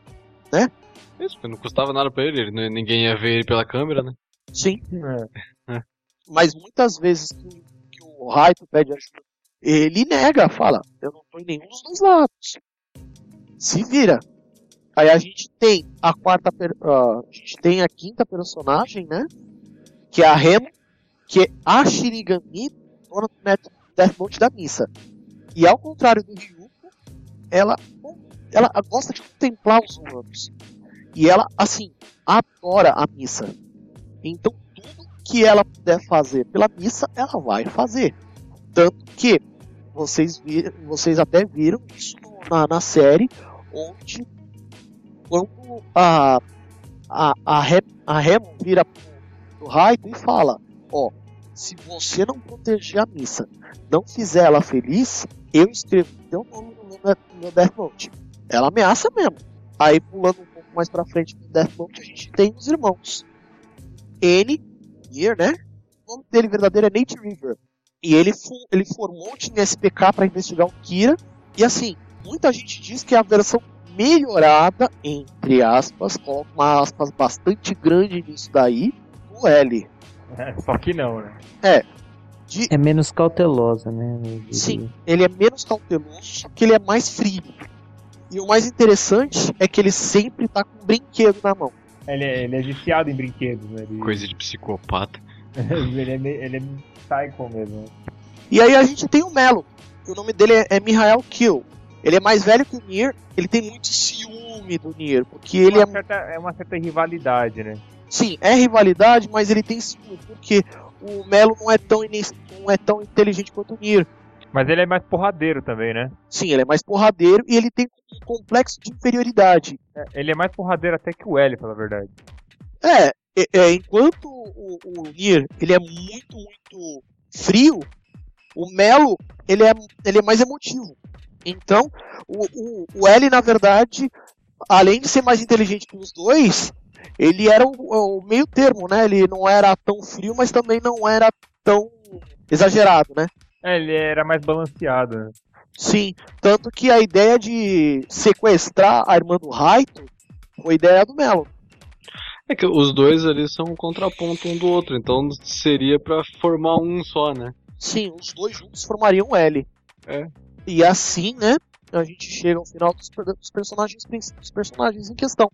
Isso, porque não custava nada pra ele, ninguém ia ver ele pela câmera, né? Sim. É. Mas muitas vezes que, que o Raito pede ajuda, ele nega, fala, eu não tô em nenhum dos dois lados. Se vira. Aí a gente tem a quarta, per- ah, a gente tem a quinta personagem, né? Que é a Remo, que é a Shinigami dona do Death Note da missa. E ao contrário do Ryuko, ela, ela gosta de contemplar os humanos. E ela, assim, adora a missa. Então tudo que ela puder fazer pela missa, ela vai fazer. Tanto que vocês, viram, vocês até viram isso na, na série, onde quando a, a, a, a Remon vira pro, Raito e fala, ó, se você não proteger a missa, não fizer ela feliz, eu escrevo teu nome no meu, Death Note. Ela ameaça mesmo. Aí pulando mais pra frente no Death Note, a gente tem os irmãos. N, Nier, né? O nome dele verdadeiro é Nate River. E ele, fu- ele formou o time SPK para investigar o Kira. E assim, muita gente diz que é a versão melhorada, entre aspas, coloca uma aspas bastante grande nisso daí, do L. É, Só que não, né? De, É menos cautelosa, né? Sim, ele é menos cauteloso, só que ele é mais frio. E o mais interessante é que ele sempre tá com um brinquedo na mão. Ele é, ele é viciado em brinquedos, né? Ele, Coisa de psicopata. ele, é, meio- ele é psycho mesmo. né? E aí a gente tem o Melo, que o nome dele é, é Mihael Kill. Ele é mais velho que o Nier, ele tem muito ciúme do Nier, porque ele uma é certa, é uma certa rivalidade, né? Sim, é rivalidade, mas ele tem ciúme, porque o Melo não é tão, não é tão inteligente quanto o Nier. Mas ele é mais porradeiro também, né? Sim, ele é mais porradeiro e ele tem um complexo de inferioridade. É, Ele é mais porradeiro até que o L, pela verdade. É, é, é, enquanto o, o Nier ele é muito, muito frio, o Melo ele é, ele é mais emotivo. Então, o, o, o L, na verdade, além de ser mais inteligente que os dois, ele era o, o meio termo, né? Ele não era tão frio, mas também não era tão exagerado, né? É, ele era mais balanceado, né? Sim, tanto que a ideia de sequestrar a irmã do Raito foi ideia do Melo. É que os dois ali são um contraponto um do outro, então seria pra formar um só, né? Sim, os dois juntos formariam um L. É. E assim, né, a gente chega ao final dos, dos personagens dos personagens em questão.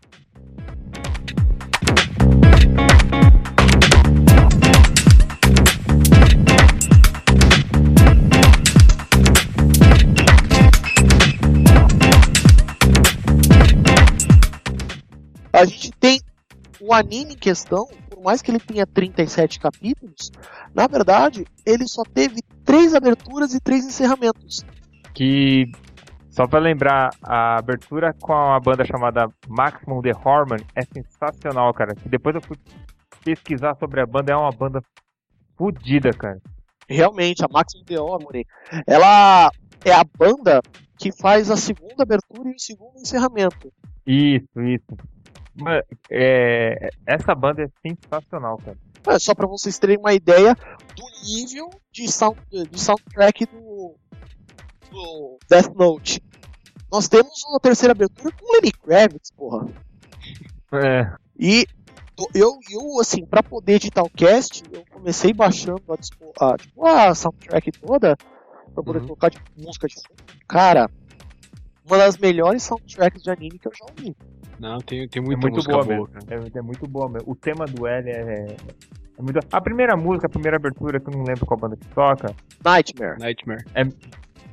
A gente tem o anime em questão, por mais que ele tenha 37 capítulos, na verdade, ele só teve três aberturas e três encerramentos. Que, só pra lembrar, a abertura com a banda chamada Maximum The Hormone é sensacional, cara. Que depois eu fui pesquisar sobre a banda, é uma banda fodida, cara. Realmente, a Maximum The Hormone, ela é a banda que faz a segunda abertura e o segundo encerramento. Isso, isso. É, essa banda é sensacional, cara. É, só pra vocês terem uma ideia do nível de, sound, de soundtrack do, do Death Note. Nós temos uma terceira abertura com Lenny Kravitz, porra. É, E eu, eu assim, pra poder editar o cast, eu comecei baixando a, dispo- a, tipo, a soundtrack toda pra poder Uhum. colocar de música de fundo. Cara, uma das melhores soundtracks de anime que eu já ouvi. Não, tem, tem é muito música boa, boa. mesmo. É, é muito boa mesmo. O tema do L é, é muito. A primeira música, a primeira abertura, que eu não lembro qual banda que toca, Nightmare. Nightmare.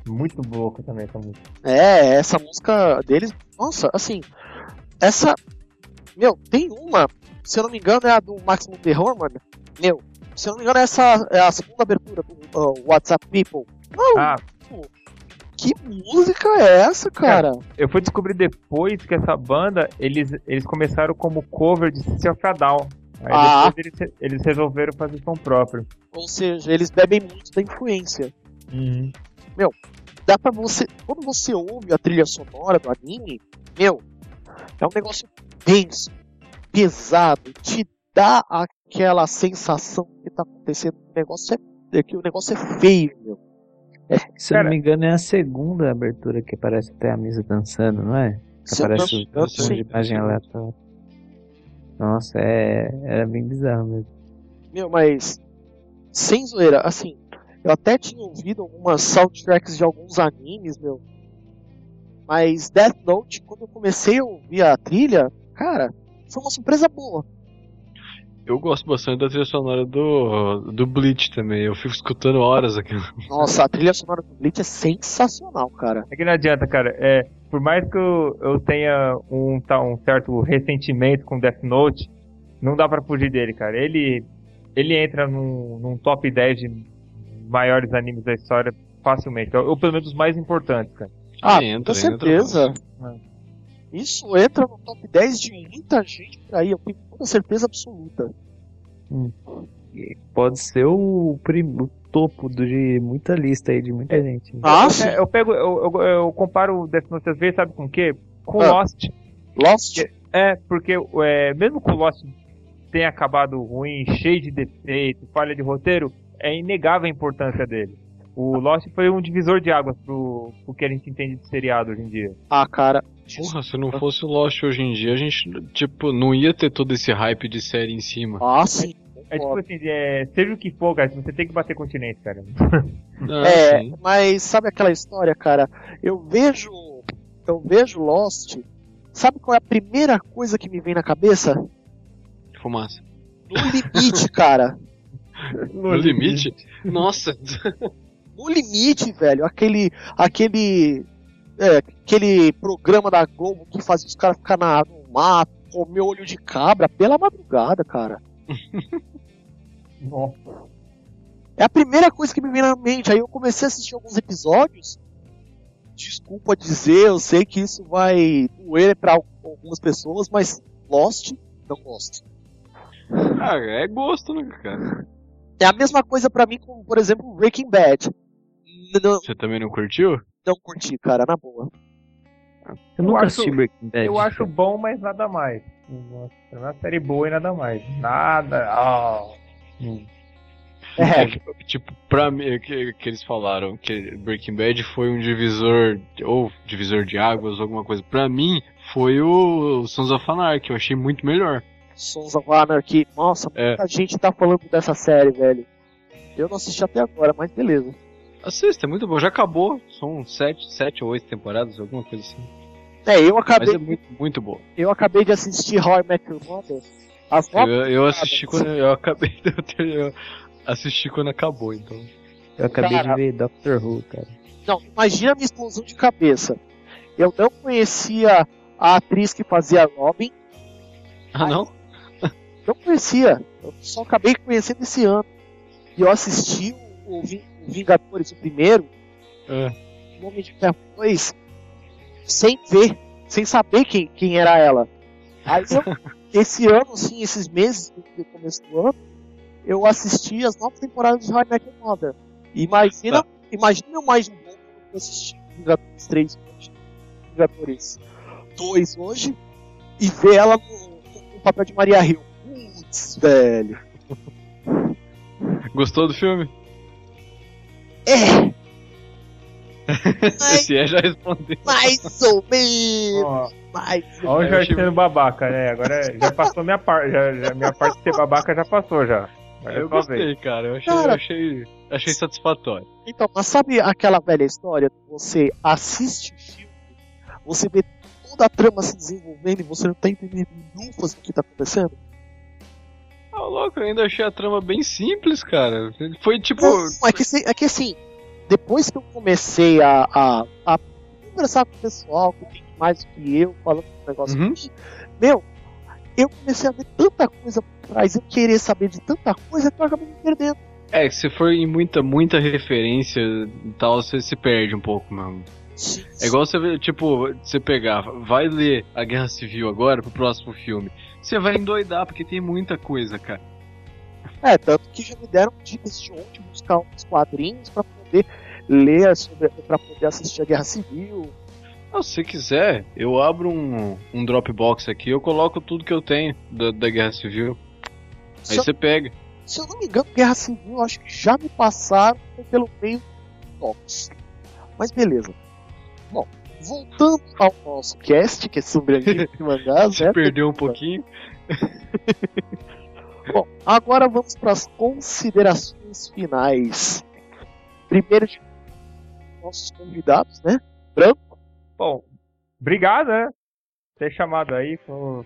muito louca também essa música. É, essa música deles, nossa, assim, essa, meu, tem uma, se eu não me engano é a do Maximum The Hormone, meu, se eu não me engano essa é a segunda abertura do uh, WhatsApp People. Não, Ah, que música é essa, cara? eu fui descobrir depois que essa banda, eles, eles começaram como cover de System of a Down. Aí Ah. depois eles, eles resolveram fazer som próprio. Ou seja, eles bebem muito da influência. Uhum. Dá pra você, quando você ouve a trilha sonora do anime, meu, é um negócio denso, pesado, te dá aquela sensação que tá acontecendo, o negócio é, é que o negócio é feio, meu. Se eu Cara- não me engano, é a segunda abertura que aparece até a mesa dançando, não é? Que Se eu aparece não- o eu um sei. de imagem aleatória. Nossa, é, é bem bizarro mesmo. Meu, mas sem zoeira, assim, eu até tinha ouvido algumas soundtracks de alguns animes, meu. Mas Death Note, quando eu comecei a ouvir a trilha, cara, foi uma surpresa boa. Eu gosto bastante da trilha sonora do, do Bleach também. Eu fico escutando horas aqui. Nossa, a trilha sonora do Bleach é sensacional, cara. É que não adianta, cara. É, por mais que eu, eu tenha um, tá, um certo ressentimento com Death Note, não dá pra fugir dele, cara. Ele, ele entra num, num top 10 de maiores animes da história facilmente. Ou, ou pelo menos os mais importantes, cara. Ah, entra, com entra, certeza. Isso entra no top 10 de muita gente por aí, eu tenho toda certeza absoluta. Pode ser o, prim- o topo do- de muita lista aí, de muita gente. Ah, sim. É, eu pego, eu, eu, eu comparo o Death Note às vezes, sabe com o quê? Com Ah. Lost. Lost. É, porque é, mesmo que o Lost tenha acabado ruim, cheio de defeito, falha de roteiro, é inegável a importância dele. O Lost foi um divisor de águas pro, pro que a gente entende de seriado hoje em dia. Ah, cara. Porra, se não fosse o Lost hoje em dia, a gente, tipo, não ia ter todo esse hype de série em cima. Ah, sim. É tipo assim, é, seja o que for, cara, você tem que bater continente, cara. Ah, É, sim. mas sabe aquela história, cara? Eu vejo. Eu vejo Lost. Sabe qual é a primeira coisa que me vem na cabeça? Fumaça. No limite, cara. No limite? Nossa, No limite, velho. Aquele. Aquele. É, aquele programa da Globo que fazia os caras ficar na, no mato, comer olho de cabra pela madrugada, cara. Nossa. É a primeira coisa que me vem na mente. Aí eu comecei a assistir alguns episódios. Desculpa dizer, eu sei que isso vai doer pra algumas pessoas, mas Lost, não gosto. ah, é gosto, né, cara? É a mesma coisa pra mim com, por exemplo, Breaking Bad. Não, Você também não curtiu? não curti, cara, na boa. Eu nunca acho- assisti Breaking Bad. Eu acho bom, mas nada mais. Nossa, É uma série boa e nada mais. Nada. Ah. Hum. É, que, tipo, pra mim, é que, que eles falaram que Breaking Bad foi um divisor, ou divisor de águas, alguma coisa. Pra mim, foi o Sons of Anarchy, eu achei muito melhor. Sons of Anarchy. Nossa, É. muita gente tá falando dessa série, velho. Eu não assisti até agora, mas beleza. Assista, é muito bom, já acabou, são sete, sete ou oito temporadas, alguma coisa assim. É, eu Mas acabei, é muito, muito boa. eu acabei de assistir How I Met Your Mother. As Eu, eu assisti quando eu acabei de ter- eu assisti quando acabou, então. Eu acabei Cara. de ver Doctor Who, cara. Não, imagina a minha explosão de cabeça. Eu não conhecia a atriz que fazia Robin. Ah não? não conhecia. Eu só acabei conhecendo esse ano. E eu assisti o, o Vingadores, o primeiro, É. o Homem de Ferro 2, sem ver, sem saber quem, quem era ela. Aí eu, esse ano, assim, esses meses do começo do ano, eu assisti as novas temporadas de I Met Your Mother. Imagina, imagina mais um bom que eu assisti Vingadores 3 hoje, Vingadores 2 hoje, e ver ela no, no papel de Maria Hill. Putz, velho. Gostou do filme? É! mais, Se é, já respondeu. mais ou menos, Ó, mais ou ó o Jorge sendo babaca, né? Agora já passou minha parte. Já, já- minha parte de ser babaca já passou já. Agora é Eu sua vez. gostei, cara. Eu achei, Cara. eu achei, achei satisfatório. Então, mas sabe aquela velha história? Você assiste o filme, você vê toda a trama se desenvolvendo e você não tá entendendo lufas do que tá acontecendo? Ah, louco, eu ainda achei a trama bem simples, cara. Foi tipo. Não, é que, é que assim, depois que eu comecei a, a, a conversar com o pessoal que tem mais do que eu, falando do negócio Uhum. aqui, meu, eu comecei a ver tanta coisa por trás, eu querer saber de tanta coisa que eu acabei me perdendo. É, se for em muita, muita referência e tal, você se perde um pouco mesmo. É igual você tipo, você pegar, vai ler a Guerra Civil agora pro próximo filme. Você vai endoidar, porque tem muita coisa, cara. É, tanto que já me deram dicas de onde buscar uns quadrinhos pra poder ler sobre, pra poder assistir a Guerra Civil. Ah, se você quiser, eu abro um, um Dropbox aqui, eu coloco tudo que eu tenho da, da Guerra Civil. Aí você pega. se eu não me engano, Guerra Civil, eu acho que já me passaram pelo meio do Tox. Mas beleza. Bom, voltando ao nosso cast, que é sobre anime e mangás, Se né? perdeu um pouquinho. Bom, agora vamos para as considerações finais. Primeiro de nossos convidados, né? Branco. Bom, obrigado, né? Ter chamado aí. Foi...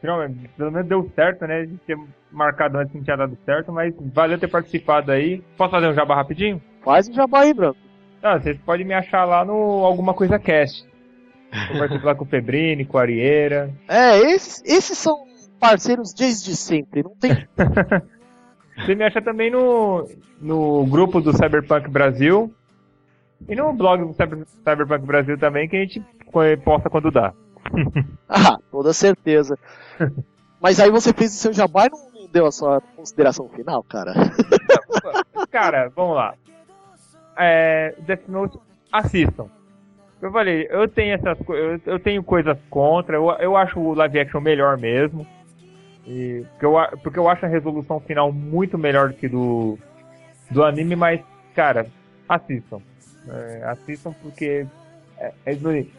Finalmente, pelo menos deu certo, né? A gente tinha marcado antes que não tinha dado certo, mas valeu ter participado aí. Posso fazer um jabá rapidinho? Faz um jabá aí, Branco. Não, vocês podem me achar lá no Alguma Coisa Cast. Participo lá com o Febrini, com o Arieira. É, esses, esses são parceiros desde sempre, não tem. Você me acha também no, no grupo do Cyberpunk Brasil. E no blog do Cyber- Cyberpunk Brasil também, que a gente posta quando dá. ah, toda certeza. Mas aí você fez o seu jabá e não deu a sua consideração final, cara. Cara, vamos lá. É, Death Note, assistam. Eu falei, eu tenho essas coisas, eu, eu tenho coisas contra, eu, eu acho o live action melhor mesmo. E, porque, eu, porque eu acho a resolução final muito melhor do que do, do anime, mas, cara, assistam. É, assistam porque, é, é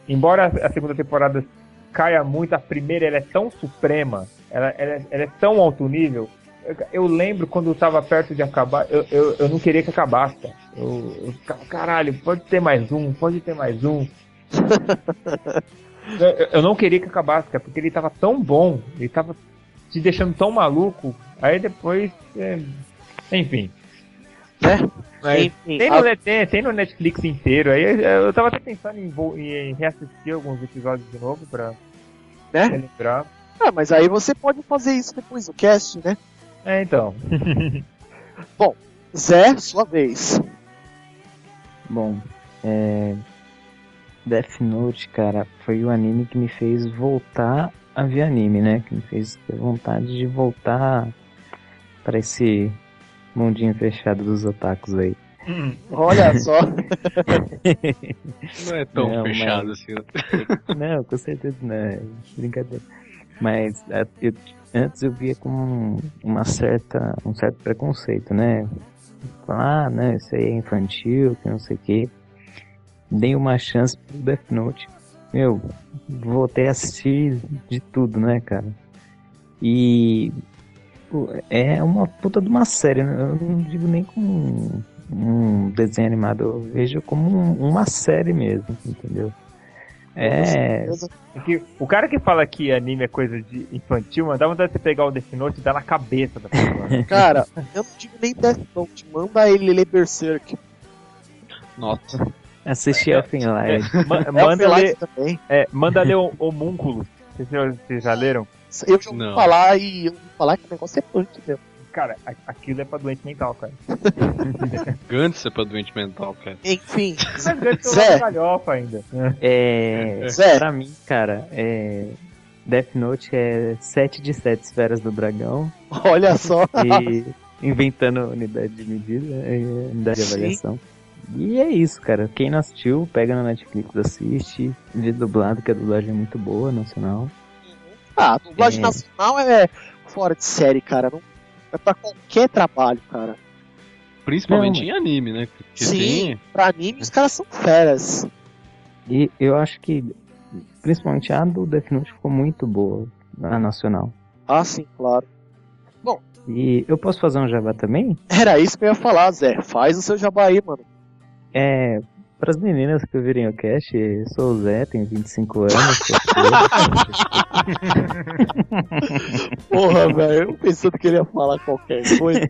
embora a segunda temporada caia muito, a primeira ela é tão suprema, ela, ela, é- ela é tão alto nível, eu, eu lembro quando eu tava perto de acabar, eu, eu, eu não queria que acabasse. Eu, eu ficava, caralho, pode ter mais um, pode ter mais um. eu, eu- não queria que acabasse, cara, porque ele tava tão bom, ele tava te deixando tão maluco. Aí depois, é, enfim. Né? Mas Enfim, tem, a- no, tem, tem no Netflix inteiro. Aí eu- eu tava até pensando em, em reassistir alguns episódios de novo pra Né? relembrar. Ah, mas aí você pode fazer isso depois do cast, né? É, então. Zé, sua vez. Bom, é... Death Note, cara, foi o anime que me fez voltar a ver anime, né? Que me fez ter vontade de voltar para esse mundinho fechado dos otakus aí. Olha só. Não é tão Não, fechado mas- assim. Não, com certeza não, é brincadeira. Mas é, eu- antes eu via com uma certa, um certo preconceito, né? Falar, ah, né, isso aí é infantil, que não sei o quê. Dei uma chance pro Death Note. Meu, voltei a assistir de tudo, né, cara? E é uma puta de uma série, né? eu não digo nem como um desenho animado, eu vejo como um- uma série mesmo, entendeu? É, É que o cara que fala que anime é coisa de infantil, mano, dá vontade de você pegar o Death Note e dar na cabeça da pessoa. Cara, eu não digo nem Death Note, manda ele ler Berserk. Nossa. assisti Elfen Lied. Ma- É manda, ler, também. é, manda ler o Homúnculos. Vocês já, vocês já leram? Eu já ouvi Não. falar e eu ouvi falar que o negócio é punk mesmo. Cara, aquilo é pra doente mental, cara. Gantz é pra doente mental, cara. Enfim, Zé. era galhofa ainda. É. Zé, Pra mim, cara, é. Death Note é 7 de 7 esferas do dragão olha só. e inventando unidade de medida, é, unidade de Sim. avaliação. E é isso, cara. Quem não assistiu, pega na Netflix, assiste. Vê dublado, que a dublagem é muito boa, nacional. Ah, a dublagem É. nacional é fora de série, cara. Não, é pra qualquer trabalho, cara. Principalmente Não. em anime, né? Que Sim, tem. pra anime os caras são feras. E eu acho que, principalmente a do Death Note ficou muito boa, a nacional. Ah, sim, claro. E eu posso fazer um jabá também? Era isso que eu ia falar, Zé. Faz o seu jabá aí, mano. É, para as meninas que ouvirem o cast, eu sou o Zé, tenho 25 anos, sou Porra, velho, eu pensando que ele ia falar qualquer coisa.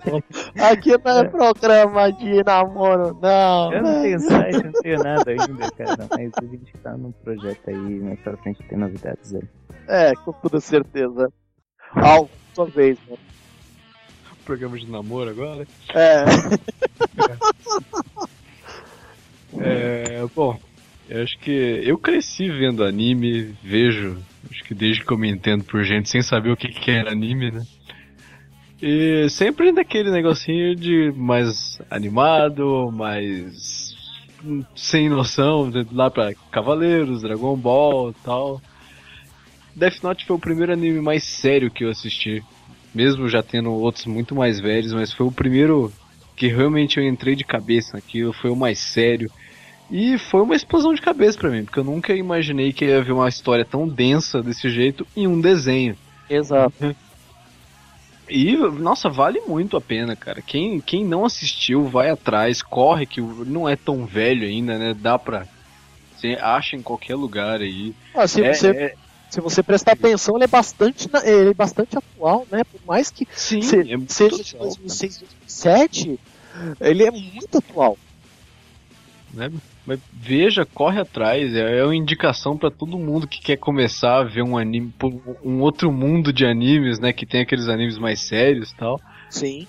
Aqui não é programa de namoro, não. Eu não né? tenho site, não tenho nada ainda, cara, mas a gente tá num projeto aí, mais pra frente tem novidades aí. É, com toda certeza. Alvo, sua vez, mano. Programa de namoro agora. É, É, bom, eu acho que eu cresci vendo anime, vejo, acho que desde que eu me entendo por gente sem saber o que, que era anime, né? E sempre daquele negocinho de mais animado, mais sem noção, lá pra Cavaleiros, Dragon Ball tal. Death Note foi o primeiro anime mais sério que eu assisti, mesmo já tendo outros muito mais velhos, mas foi o primeiro que realmente eu entrei de cabeça naquilo, foi o mais sério. E foi uma explosão de cabeça pra mim, porque eu nunca imaginei que ia ver uma história tão densa desse jeito em um desenho. exato. E, nossa, vale muito a pena, cara. Quem, quem não assistiu, vai atrás, corre, que não é tão velho ainda, né? Dá pra. Você acha em qualquer lugar aí. Ah, se, É, você, é- se você prestar atenção, ele é bastante, ele é bastante atual, né? Por mais que sim, se- é seja de atual, 2006, 2007, ele é muito atual. né? Mas veja, corre atrás. É é uma indicação pra todo mundo que quer começar a ver um anime, um outro mundo de animes, né? Que tem aqueles animes mais sérios e tal. Sim.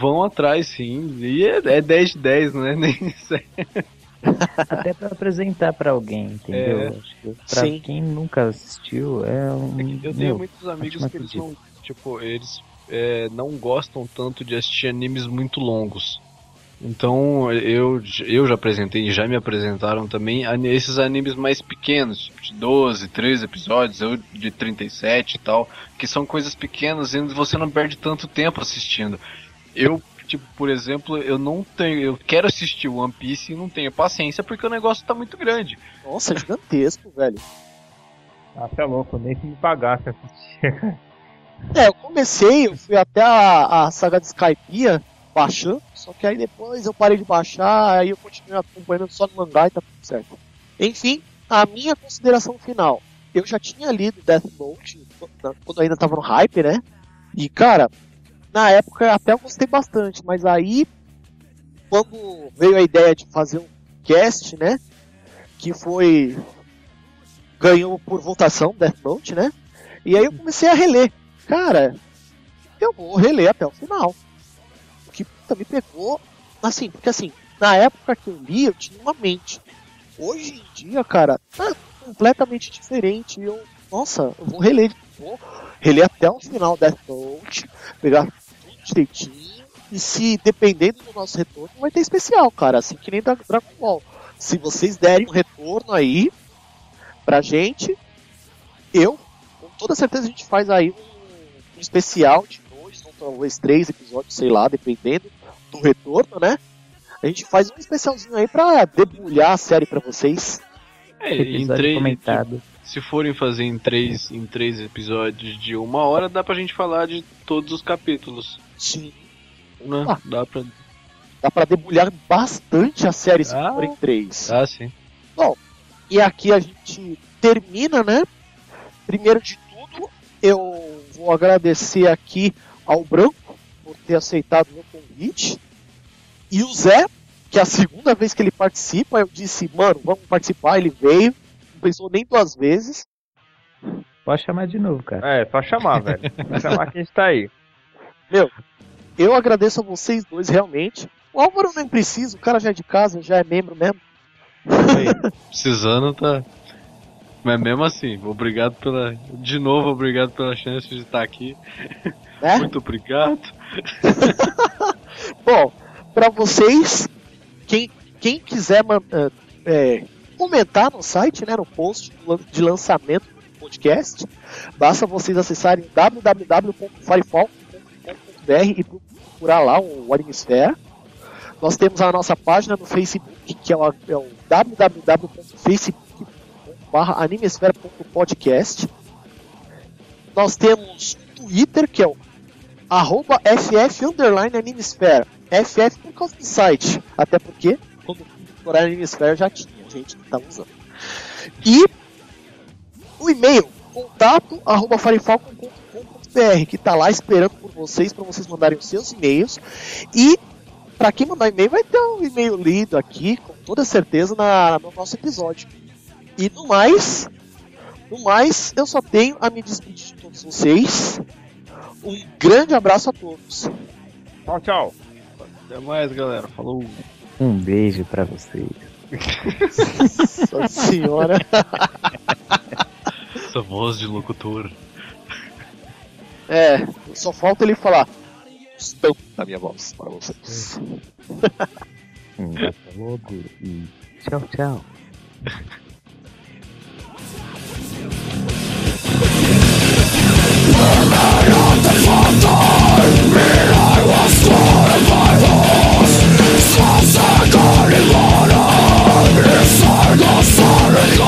Vão atrás, sim. E é, é 10 de 10, não é nem Até pra apresentar pra alguém, entendeu? É. Pra Sim. quem nunca assistiu, é um. Eu tenho meu, muitos amigos que eles não, tipo, eles é, não gostam tanto de assistir animes muito longos. Então, eu, eu já apresentei e já me apresentaram também esses animes mais pequenos, tipo de 12, 13 episódios, ou de 37 e tal, que são coisas pequenas e você não perde tanto tempo assistindo. Eu, tipo, por exemplo, eu não tenho, eu quero assistir One Piece e não tenho paciência porque o negócio tá muito grande. Nossa, é gigantesco, velho. Ah, é louco, nem se me pagasse assistir. É, eu comecei, eu fui até a, a saga de Skypiea baixando, só que aí depois eu parei de baixar, aí eu continuei acompanhando só no mangá e tá tudo certo. Enfim, a minha consideração final. Eu já tinha lido Death Note quando- quando ainda tava no hype, né? E cara, na época até eu gostei bastante, mas aí quando veio a ideia de fazer um cast, né? Que foi ganhou por votação Death Note, né? E aí eu comecei a reler. Cara, eu vou reler até o final. O que puta, me pegou, assim, porque assim, na época que eu li, eu tinha uma mente. Hoje em dia, cara, tá completamente diferente. Eu, nossa, eu vou reler, vou reler até o final Death Note, pegar direitinho. E se dependendo do nosso retorno, vai ter especial, cara, assim que nem da Dragon Ball. Se vocês derem um retorno aí pra gente, eu, com toda certeza, a gente faz aí um, um especial de dois ou talvez três episódios, sei lá, dependendo do retorno, né? A gente faz um especialzinho aí pra debulhar a série pra vocês. É, em três, comentado. se forem fazer em três, em três episódios de uma hora, dá pra gente falar de todos os capítulos. Sim. Né? Ah. Dá pra. Dá pra debulhar bastante a série se Ah. forem três. Ah, sim. E aqui a gente termina, né? Primeiro de tudo, eu vou agradecer aqui ao Branco por ter aceitado o meu convite. E o Zé, que é a segunda vez que ele participa, eu disse, mano, vamos participar, ele veio, não pensou nem duas vezes. Pode chamar de novo, cara. É, só chamar, velho. Só chamar que a gente tá aí. Eu agradeço a vocês dois, realmente. O Álvaro nem precisa, o cara já é de casa, já é membro mesmo. Precisando, tá. Mas mesmo assim, obrigado pela. De novo, obrigado pela chance de estar aqui. Né? Muito obrigado. Bom, pra vocês, quem, quem quiser é, comentar no site, né, no post de lançamento do podcast, basta vocês acessarem www.firefall.com.br e procurar lá o Animesfera. Nós temos a nossa página no Facebook, que é o, é o. Nós temos o Twitter, que é o arroba FF underline. FF por causa do site. Até porque, quando procurar Animesfera já tinha gente que estava usando. E o e-mail, contato arroba farifalcon.com.br, que está lá esperando por vocês, para vocês mandarem os seus e-mails. E para quem mandar e-mail, vai ter um e-mail lido aqui, com toda certeza, na, no nosso episódio. E no mais, no mais, eu só tenho a me despedir de todos vocês. Um grande abraço a todos. Tchau, tchau. Até mais, galera. Falou. Um beijo pra vocês. Nossa senhora. Essa voz de locutor. É, só falta ele falar. Estou da minha voz para vocês. Um até logo e tchau, tchau.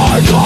hand